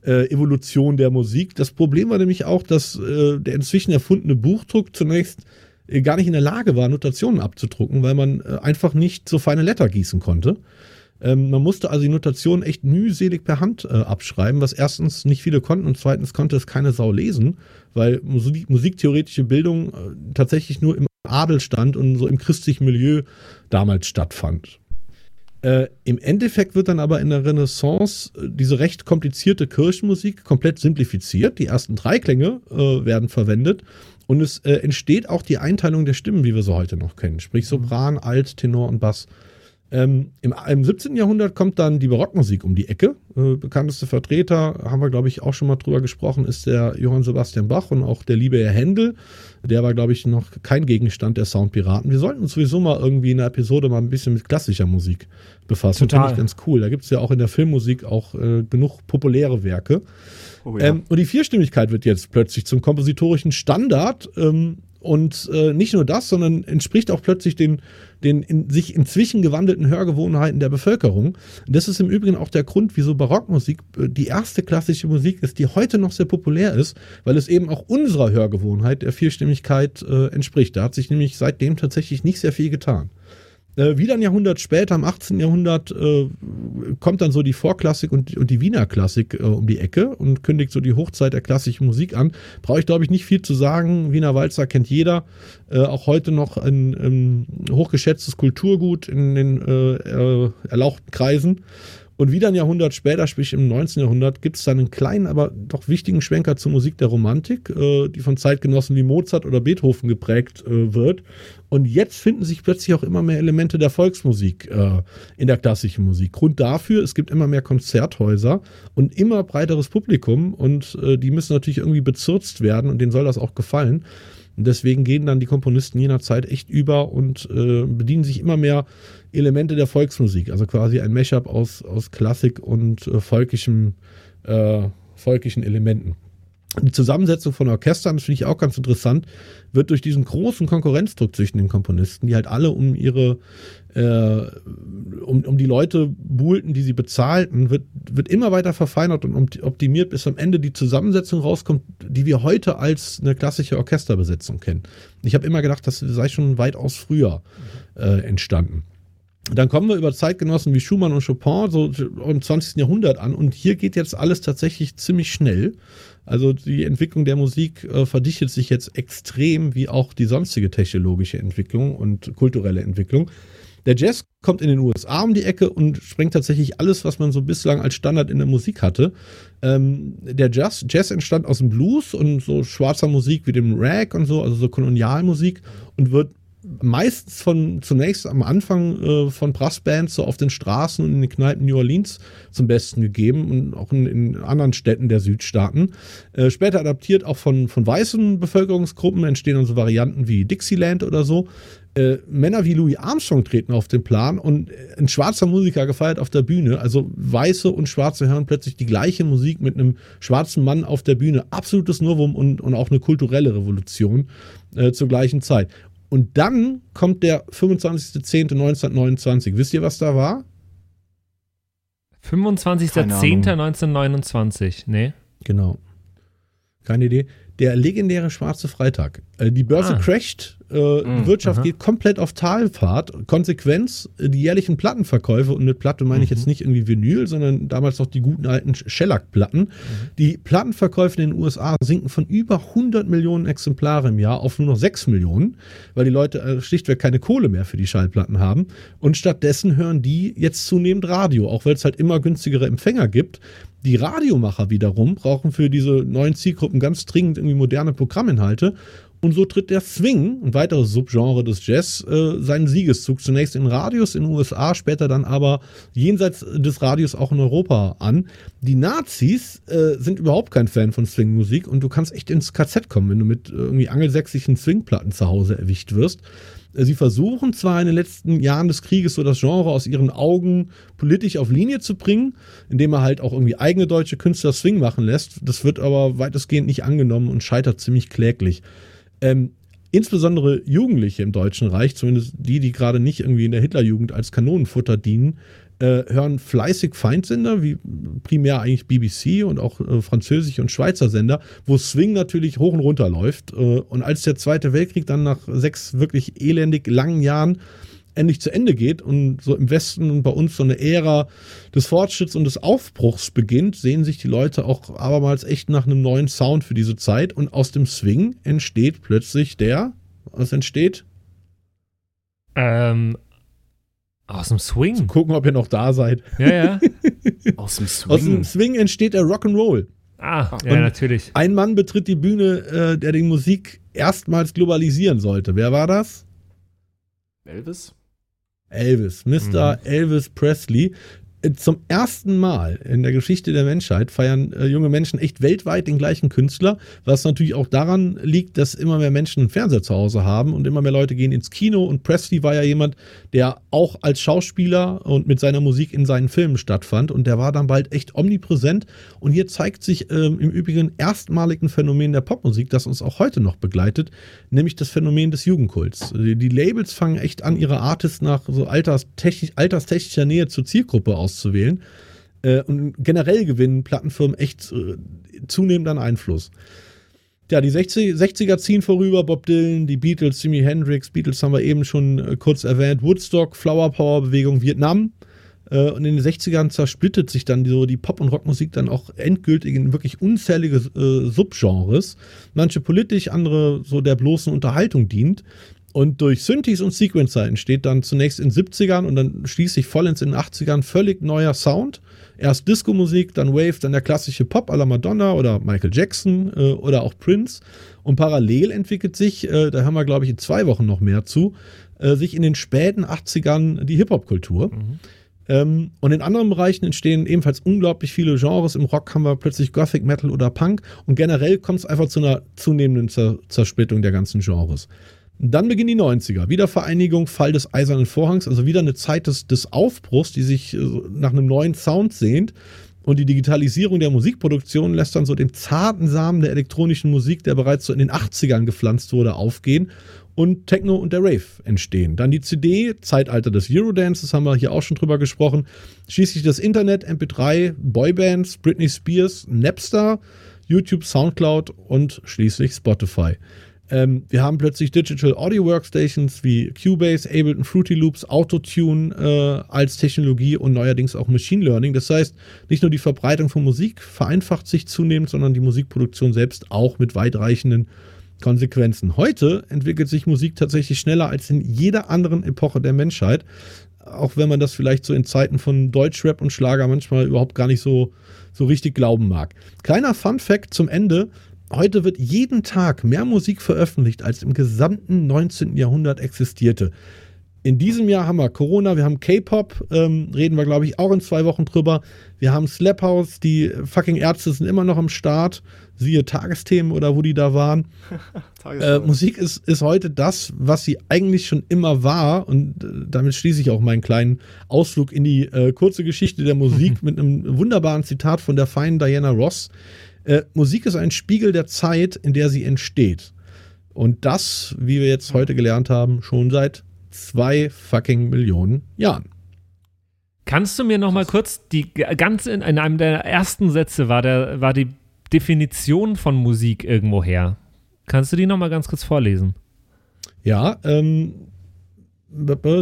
äh, Evolution der Musik. Das Problem war nämlich auch, dass äh, der inzwischen erfundene Buchdruck zunächst äh, gar nicht in der Lage war, Notationen abzudrucken, weil man äh, einfach nicht so feine Letter gießen konnte. Ähm, man musste also die Notation echt mühselig per Hand äh, abschreiben, was erstens nicht viele konnten und zweitens konnte es keine Sau lesen, weil Musik, musiktheoretische Bildung äh, tatsächlich nur im Adelstand und so im christlichen Milieu damals stattfand. Äh, Im Endeffekt wird dann aber in der Renaissance äh, diese recht komplizierte Kirchenmusik komplett simplifiziert. Die ersten drei Klänge äh, werden verwendet und es äh, entsteht auch die Einteilung der Stimmen, wie wir sie heute noch kennen, sprich Sopran, Alt, Tenor und Bass. Ähm, im, Im 17. Jahrhundert kommt dann die Barockmusik um die Ecke. Äh, bekannteste Vertreter, haben wir glaube ich auch schon mal drüber gesprochen, ist der Johann Sebastian Bach und auch der liebe Herr Händel. Der war glaube ich noch kein Gegenstand der Soundpiraten. Wir sollten uns sowieso mal irgendwie in einer Episode mal ein bisschen mit klassischer Musik befassen. Total. Finde ich ganz cool. Da gibt es ja auch in der Filmmusik auch äh, genug populäre Werke. Oh, ja. Ähm, und die Vierstimmigkeit wird jetzt plötzlich zum kompositorischen Standard. Ähm, und äh, nicht nur das, sondern entspricht auch plötzlich den, den in sich inzwischen gewandelten Hörgewohnheiten der Bevölkerung. Und das ist im Übrigen auch der Grund, wieso Barockmusik äh, die erste klassische Musik ist, die heute noch sehr populär ist, weil es eben auch unserer Hörgewohnheit der Vierstimmigkeit äh, entspricht. Da hat sich nämlich seitdem tatsächlich nicht sehr viel getan. Äh, wieder ein Jahrhundert später, im 18. Jahrhundert, äh, kommt dann so die Vorklassik und, und die Wiener Klassik äh, um die Ecke und kündigt so die Hochzeit der klassischen Musik an. Brauche ich, glaube ich, nicht viel zu sagen. Wiener Walzer kennt jeder. Äh, auch heute noch ein, ein hochgeschätztes Kulturgut in den äh, äh, erlauchten Kreisen. Und wieder ein Jahrhundert später, sprich im 19. Jahrhundert, gibt es dann einen kleinen, aber doch wichtigen Schwenker zur Musik der Romantik, äh, die von Zeitgenossen wie Mozart oder Beethoven geprägt äh, wird. Und jetzt finden sich plötzlich auch immer mehr Elemente der Volksmusik äh, in der klassischen Musik. Grund dafür, es gibt immer mehr Konzerthäuser und immer breiteres Publikum und äh, die müssen natürlich irgendwie bezirzt werden und denen soll das auch gefallen. Und deswegen gehen dann die Komponisten jener Zeit echt über und äh, bedienen sich immer mehr Elemente der Volksmusik. Also quasi ein Mashup aus, aus Klassik und äh, volkischem, äh, volkischen Elementen. Die Zusammensetzung von Orchestern, das finde ich auch ganz interessant, wird durch diesen großen Konkurrenzdruck zwischen den Komponisten, die halt alle um ihre, äh, um, um die Leute buhlten, die sie bezahlten, wird, wird immer weiter verfeinert und optimiert, bis am Ende die Zusammensetzung rauskommt, die wir heute als eine klassische Orchesterbesetzung kennen. Ich habe immer gedacht, das sei schon weitaus früher äh, entstanden. Dann kommen wir über Zeitgenossen wie Schumann und Chopin so im 20. Jahrhundert an und hier geht jetzt alles tatsächlich ziemlich schnell. Also die Entwicklung der Musik äh, verdichtet sich jetzt extrem, wie auch die sonstige technologische Entwicklung und kulturelle Entwicklung. Der Jazz kommt in den USA um die Ecke und sprengt tatsächlich alles, was man so bislang als Standard in der Musik hatte. Ähm, der Jazz, Jazz entstand aus dem Blues und so schwarzer Musik wie dem Rag und so, also so Kolonialmusik und wird meistens von zunächst am Anfang äh, von Brassbands so auf den Straßen und in den Kneipen New Orleans zum Besten gegeben und auch in, in anderen Städten der Südstaaten. Äh, später adaptiert auch von, von weißen Bevölkerungsgruppen entstehen dann so Varianten wie Dixieland oder so. Äh, Männer wie Louis Armstrong treten auf den Plan und ein schwarzer Musiker gefeiert auf der Bühne. Also weiße und schwarze hören plötzlich die gleiche Musik mit einem schwarzen Mann auf der Bühne. Absolutes Novum und, und auch eine kulturelle Revolution äh, zur gleichen Zeit. Und dann kommt der 25.10.1929. Wisst ihr, was da war? 25.10.1929, nee. Genau. Keine Idee. der legendäre schwarze Freitag. Äh, die Börse Ah. crasht, äh, die Wirtschaft aha. geht komplett auf Talfahrt. Konsequenz, äh, die jährlichen Plattenverkäufe, und mit Platte meine ich jetzt nicht irgendwie Vinyl, sondern damals noch die guten alten Shellac-Platten. Die Plattenverkäufe in den USA sinken von über 100 Millionen Exemplare im Jahr auf nur noch 6 Millionen, weil die Leute äh, schlichtweg keine Kohle mehr für die Schallplatten haben. Und stattdessen hören die jetzt zunehmend Radio, auch weil es halt immer günstigere Empfänger gibt. Die Radiomacher wiederum brauchen für diese neuen Zielgruppen ganz dringend irgendwie moderne Programminhalte. Und so tritt der Swing, ein weiteres Subgenre des Jazz, äh, seinen Siegeszug zunächst in Radios in den USA, später dann aber jenseits des Radios auch in Europa an. Die Nazis äh, sind überhaupt kein Fan von Swingmusik und du kannst echt ins KZ kommen, wenn du mit irgendwie angelsächsischen Swingplatten zu Hause erwischt wirst. Äh, Sie versuchen zwar in den letzten Jahren des Krieges so das Genre aus ihren Augen politisch auf Linie zu bringen, indem er halt auch irgendwie eigene deutsche Künstler Swing machen lässt. Das wird aber weitestgehend nicht angenommen und scheitert ziemlich kläglich. Ähm, insbesondere Jugendliche im Deutschen Reich, zumindest die, die gerade nicht irgendwie in der Hitlerjugend als Kanonenfutter dienen, äh, hören fleißig Feindsender, wie primär eigentlich BBC und auch äh, französische und Schweizer Sender, wo Swing natürlich hoch und runter läuft. Äh, und als der Zweite Weltkrieg dann nach sechs wirklich elendig langen Jahren endlich zu Ende geht und so im Westen und bei uns so eine Ära des Fortschritts und des Aufbruchs beginnt, sehen sich die Leute auch abermals echt nach einem neuen Sound für diese Zeit und aus dem Swing entsteht plötzlich der, was entsteht? Ähm, aus dem Swing. Gucken, ob ihr noch da seid. Ja, ja. Aus dem Aus dem Swing. Swing entsteht der Rock'n'Roll. Ah, ja, Und- natürlich. Ein Mann betritt die Bühne, äh, der die Musik erstmals globalisieren sollte. Wer war das? Elvis? Elvis, Mr. Elvis Presley. Zum ersten Mal in der Geschichte der Menschheit feiern äh, junge Menschen echt weltweit den gleichen Künstler, was natürlich auch daran liegt, dass immer mehr Menschen einen Fernseher zu Hause haben und immer mehr Leute gehen ins Kino. Und Presley war ja jemand, der auch als Schauspieler und mit seiner Musik in seinen Filmen stattfand. Und der war dann bald echt omnipräsent. Und hier zeigt sich ähm, im Übrigen erstmaligen Phänomen der Popmusik, das uns auch heute noch begleitet, nämlich das Phänomen des Jugendkults. Die, die Labels fangen echt an, ihre Artists nach so alterstechnisch, alterstechnischer Nähe zur Zielgruppe auszuwählen. Äh, und generell gewinnen Plattenfirmen echt äh, zunehmend an Einfluss. Ja, die 60, 60er ziehen vorüber, Bob Dylan, die Beatles, Jimi Hendrix, Beatles haben wir eben schon äh, kurz erwähnt, Woodstock, Flower Power Bewegung, Vietnam. Äh, und in den 60ern zersplittet sich dann so die Pop- und Rockmusik dann auch endgültig in wirklich unzählige äh, Subgenres. Manche politisch, andere so der bloßen Unterhaltung dient. Und durch Synthes und Sequencer entsteht dann zunächst in den 70ern und dann schließlich vollends in den 80ern völlig neuer Sound. Erst Disco-Musik, dann Wave, dann der klassische Pop à la Madonna oder Michael Jackson äh, oder auch Prince. Und parallel entwickelt sich, äh, da haben wir glaube ich in zwei Wochen noch mehr zu, äh, sich in den späten 80ern die Hip-Hop-Kultur. Ähm, und in anderen Bereichen entstehen ebenfalls unglaublich viele Genres. Im Rock haben wir plötzlich Gothic Metal oder Punk. Und generell kommt es einfach zu einer zunehmenden Zer Zersplittung der ganzen Genres. Dann beginnen die 90er. Wiedervereinigung, Fall des Eisernen Vorhangs, also wieder eine Zeit des, des Aufbruchs, die sich äh, nach einem neuen Sound sehnt. Und die Digitalisierung der Musikproduktion lässt dann so den zarten Samen der elektronischen Musik, der bereits so in den 80ern gepflanzt wurde, aufgehen und Techno und der Rave entstehen. Dann die CD, Zeitalter des Eurodance, das haben wir hier auch schon drüber gesprochen. Schließlich das Internet, MP3, Boybands, Britney Spears, Napster, YouTube, Soundcloud und schließlich Spotify. Ähm, wir haben plötzlich Digital Audio Workstations wie Cubase, Ableton, Fruity Loops, Autotune äh, als Technologie und neuerdings auch Machine Learning. Das heißt, nicht nur die Verbreitung von Musik vereinfacht sich zunehmend, sondern die Musikproduktion selbst auch mit weitreichenden Konsequenzen. Heute entwickelt sich Musik tatsächlich schneller als in jeder anderen Epoche der Menschheit. Auch wenn man das vielleicht so in Zeiten von Deutschrap und Schlager manchmal überhaupt gar nicht so, so richtig glauben mag. Kleiner Fun Fact zum Ende. Heute wird jeden Tag mehr Musik veröffentlicht, als im gesamten 19. Jahrhundert existierte. In diesem Jahr haben wir Corona, wir haben K-Pop, ähm, reden wir, glaube ich, auch in zwei Wochen drüber. Wir haben Slap House, die fucking Ärzte sind immer noch am Start. Siehe Tagesthemen oder wo die da waren. Äh, Musik ist, ist heute das, was sie eigentlich schon immer war. Und äh, damit schließe ich auch meinen kleinen Ausflug in die äh, kurze Geschichte der Musik mit einem wunderbaren Zitat von der feinen Diana Ross. Äh, Musik ist ein Spiegel der Zeit, in der sie entsteht. Und das, wie wir jetzt heute gelernt haben, schon seit zwei fucking Millionen Jahren. Kannst du mir noch mal kurz die ganz in, in einem der ersten Sätze war der war die Definition von Musik irgendwo her. Kannst du die nochmal ganz kurz vorlesen? Ja, ähm,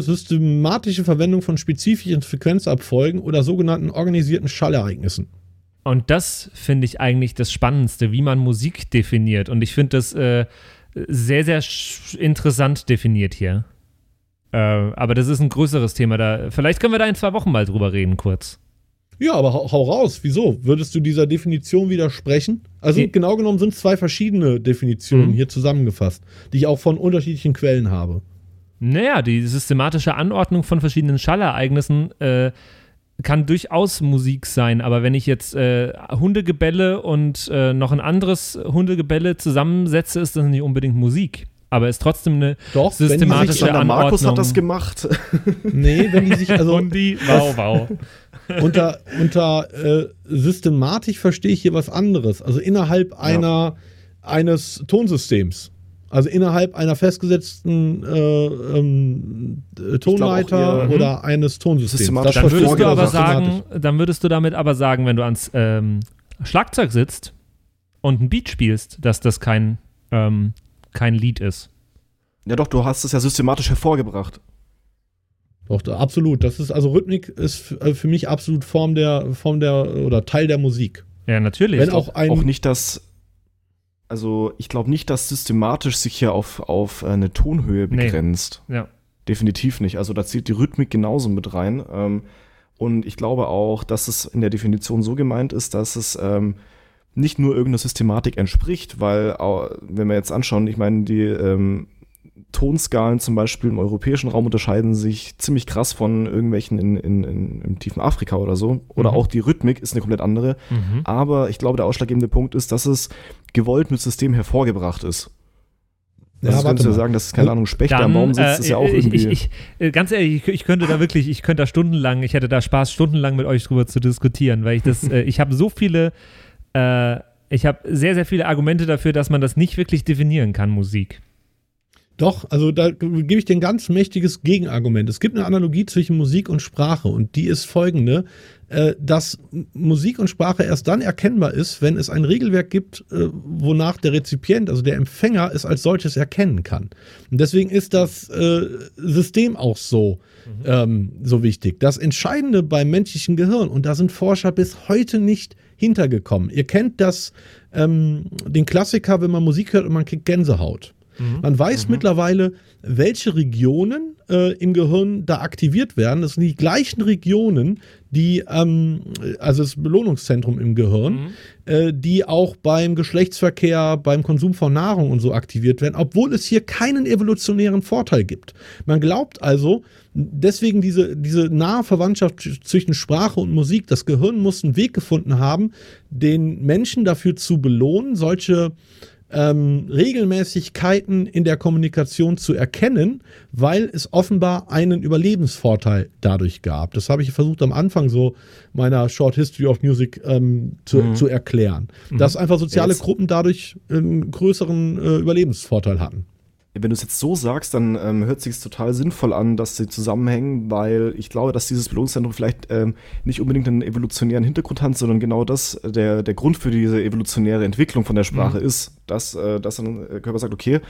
systematische Verwendung von spezifischen Frequenzabfolgen oder sogenannten organisierten Schallereignissen. Und das finde ich eigentlich das Spannendste, wie man Musik definiert. Und ich finde das äh, sehr, sehr interessant definiert hier. Äh, aber das ist ein größeres Thema. Da, vielleicht können wir da in zwei Wochen mal drüber reden, kurz. Ja, aber hau, raus. Wieso? Würdest du dieser Definition widersprechen? Also Nee. genau genommen sind es zwei verschiedene Definitionen Mhm. hier zusammengefasst, die ich auch von unterschiedlichen Quellen habe. Naja, die systematische Anordnung von verschiedenen Schallereignissen äh, kann durchaus Musik sein, aber wenn ich jetzt äh, Hundegebelle und äh, noch ein anderes Hundegebelle zusammensetze, ist das nicht unbedingt Musik. Aber ist trotzdem eine Doch, wenn die systematische sich, Alexander Markus hat Anordnung. das gemacht. nee, wenn die sich also Hundi, wow, wow. unter, unter äh, Systematik verstehe ich hier was anderes. Also innerhalb einer, eines Tonsystems. Also innerhalb einer festgesetzten äh, ähm, äh, Tonleiter auch, ihr- oder eines Tonsystems. Systematisch Dann würdest du aber sagen, dann würdest du damit aber sagen, wenn du ans ähm, Schlagzeug sitzt und ein Beat spielst, dass das kein, ähm, kein Lied ist. Ja doch, du hast es ja systematisch hervorgebracht. Doch, absolut. Das ist, also Rhythmik ist äh, für mich absolut Form der, Form der, oder Teil der Musik. Ja, natürlich. Wenn auch ein, auch nicht, dass. Also, ich glaube nicht, dass systematisch sich hier auf, auf eine Tonhöhe Nee. begrenzt. Ja. Definitiv nicht. Also, da zählt die Rhythmik genauso mit rein. Ähm, und ich glaube auch, dass es in der Definition so gemeint ist, dass es ähm, nicht nur irgendeiner Systematik entspricht, weil, wenn wir jetzt anschauen, ich meine, die ähm, Tonskalen zum Beispiel im europäischen Raum unterscheiden sich ziemlich krass von irgendwelchen in, in, in, im tiefen Afrika oder so. Oder Mhm. auch die Rhythmik ist eine komplett andere. Mhm. Aber ich glaube, der ausschlaggebende Punkt ist, dass es gewollt mit System hervorgebracht ist. Ja, Also warte könntest du mal. sagen, dass, keine Ahnung, Specht, am Baum sitzt, äh, ist ja auch ich, irgendwie. Ich, ich, äh, ganz ehrlich, ich, ich könnte da wirklich, ich könnte da stundenlang, ich hätte da Spaß, stundenlang mit euch drüber zu diskutieren, weil ich das, äh, ich habe so viele, äh, ich habe sehr, sehr viele Argumente dafür, dass man das nicht wirklich definieren kann, Musik. Doch, also da gebe ich dir ein ganz mächtiges Gegenargument. Es gibt eine Analogie zwischen Musik und Sprache und die ist folgende, äh, dass Musik und Sprache erst dann erkennbar ist, wenn es ein Regelwerk gibt, äh, wonach der Rezipient, also der Empfänger, es als solches erkennen kann. Und deswegen ist das äh, System auch so, ähm, so wichtig. Das Entscheidende beim menschlichen Gehirn, und da sind Forscher bis heute nicht hintergekommen. Ihr kennt das, ähm, den Klassiker, wenn man Musik hört und man kriegt Gänsehaut. Man weiß mittlerweile, welche Regionen äh, im Gehirn da aktiviert werden. Das sind die gleichen Regionen, die, ähm, also das Belohnungszentrum im Gehirn, äh, die auch beim Geschlechtsverkehr, beim Konsum von Nahrung und so aktiviert werden, obwohl es hier keinen evolutionären Vorteil gibt. Man glaubt also, deswegen diese, diese nahe Verwandtschaft zwischen Sprache und Musik, das Gehirn muss einen Weg gefunden haben, den Menschen dafür zu belohnen, solche ähm, Regelmäßigkeiten in der Kommunikation zu erkennen, weil es offenbar einen Überlebensvorteil dadurch gab. Das habe ich versucht am Anfang so meiner Short History of Music ähm, zu, zu erklären. Dass einfach soziale Jetzt- Gruppen dadurch einen größeren äh, Überlebensvorteil hatten. Wenn du es jetzt so sagst, dann ähm, hört sich total sinnvoll an, dass sie zusammenhängen, weil ich glaube, dass dieses Belohnungszentrum vielleicht ähm, nicht unbedingt einen evolutionären Hintergrund hat, sondern genau das äh, der, der Grund für diese evolutionäre Entwicklung von der Sprache ist, dass, äh, dass dann der Körper sagt, okay,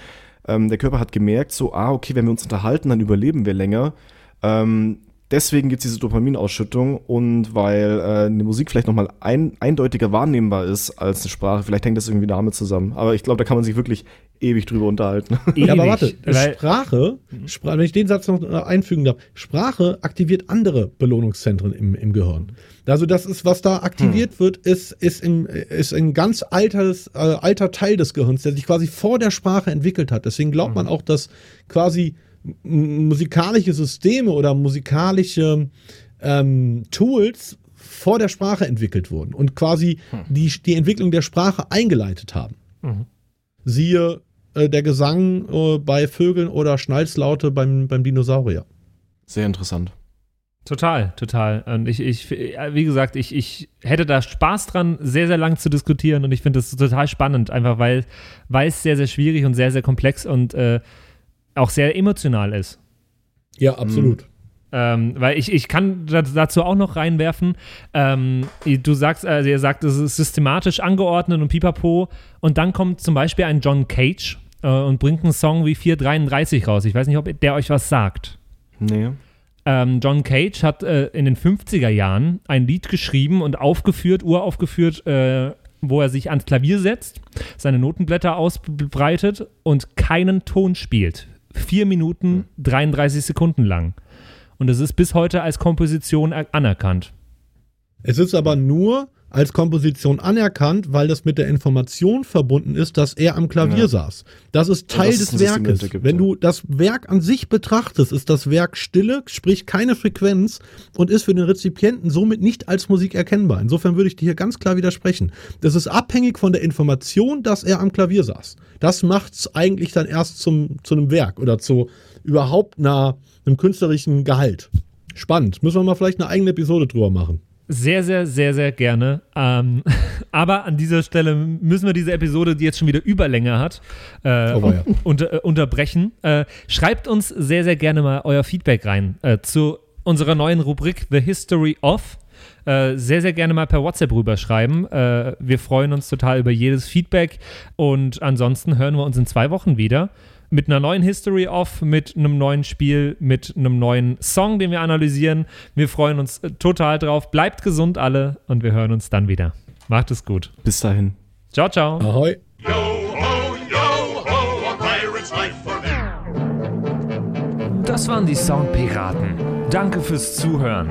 ähm, der Körper hat gemerkt, so, ah, okay, wenn wir uns unterhalten, dann überleben wir länger. Ähm, deswegen gibt es diese Dopaminausschüttung und weil äh, eine Musik vielleicht nochmal ein, eindeutiger wahrnehmbar ist als eine Sprache, vielleicht hängt das irgendwie damit zusammen. Aber ich glaube, da kann man sich wirklich ewig drüber unterhalten. Ja, aber Ewig, warte, Sprache, Spra wenn ich den Satz noch äh, einfügen darf, Sprache aktiviert andere Belohnungszentren im, im Gehirn. Also das ist, was da aktiviert wird, ist, ist, im, ist ein ganz altes, äh, alter Teil des Gehirns, der sich quasi vor der Sprache entwickelt hat. Deswegen glaubt man auch, dass quasi musikalische Systeme oder musikalische ähm, Tools vor der Sprache entwickelt wurden und quasi die, die Entwicklung der Sprache eingeleitet haben. Siehe äh, der Gesang äh, bei Vögeln oder Schnalzlaute beim, beim Dinosaurier. Sehr interessant. Total, total. Und ich, ich, wie gesagt, ich, ich hätte da Spaß dran, sehr, sehr lang zu diskutieren und ich finde das total spannend, einfach weil, weil es sehr, sehr schwierig und sehr, sehr komplex und äh, auch sehr emotional ist. Ja, absolut. Ähm, weil ich, ich kann dazu auch noch reinwerfen, ähm, du sagst, also ihr sagt, es ist systematisch angeordnet und pipapo und dann kommt zum Beispiel ein John Cage äh, und bringt einen Song wie 433 raus. Ich weiß nicht, ob der euch was sagt. Nee. Ähm, John Cage hat äh, in den 50er Jahren ein Lied geschrieben und aufgeführt, uraufgeführt, äh, wo er sich ans Klavier setzt, seine Notenblätter ausbreitet und keinen Ton spielt. Vier Minuten, 33 Sekunden lang. Und es ist bis heute als Komposition anerkannt. Es ist aber nur als Komposition anerkannt, weil das mit der Information verbunden ist, dass er am Klavier ja. saß. Das ist Teil das des Werkes. Gibt, Wenn du das Werk an sich betrachtest, ist das Werk stille, sprich keine Frequenz und ist für den Rezipienten somit nicht als Musik erkennbar. Insofern würde ich dir hier ganz klar widersprechen. Das ist abhängig von der Information, dass er am Klavier saß. Das macht es eigentlich dann erst zum, zu einem Werk oder zu überhaupt einer, einem künstlerischen Gehalt. Spannend. Müssen wir mal vielleicht eine eigene Episode drüber machen. Sehr, sehr, sehr, sehr gerne. Ähm, aber an dieser Stelle müssen wir diese Episode, die jetzt schon wieder Überlänge hat, äh, oh, ja. unter, äh, unterbrechen. Äh, schreibt uns sehr, sehr gerne mal euer Feedback rein äh, zu unserer neuen Rubrik The History of. Äh, sehr, sehr gerne mal per WhatsApp rüberschreiben. Äh, wir freuen uns total über jedes Feedback und ansonsten hören wir uns in zwei Wochen wieder mit einer neuen History Off, mit einem neuen Spiel, mit einem neuen Song, den wir analysieren. Wir freuen uns äh, total drauf. Bleibt gesund alle und wir hören uns dann wieder. Macht es gut. Bis dahin. Ciao, ciao. Ahoi. Yo, ho, yo, ho, a pirate's life for Das waren die Soundpiraten. Danke fürs Zuhören.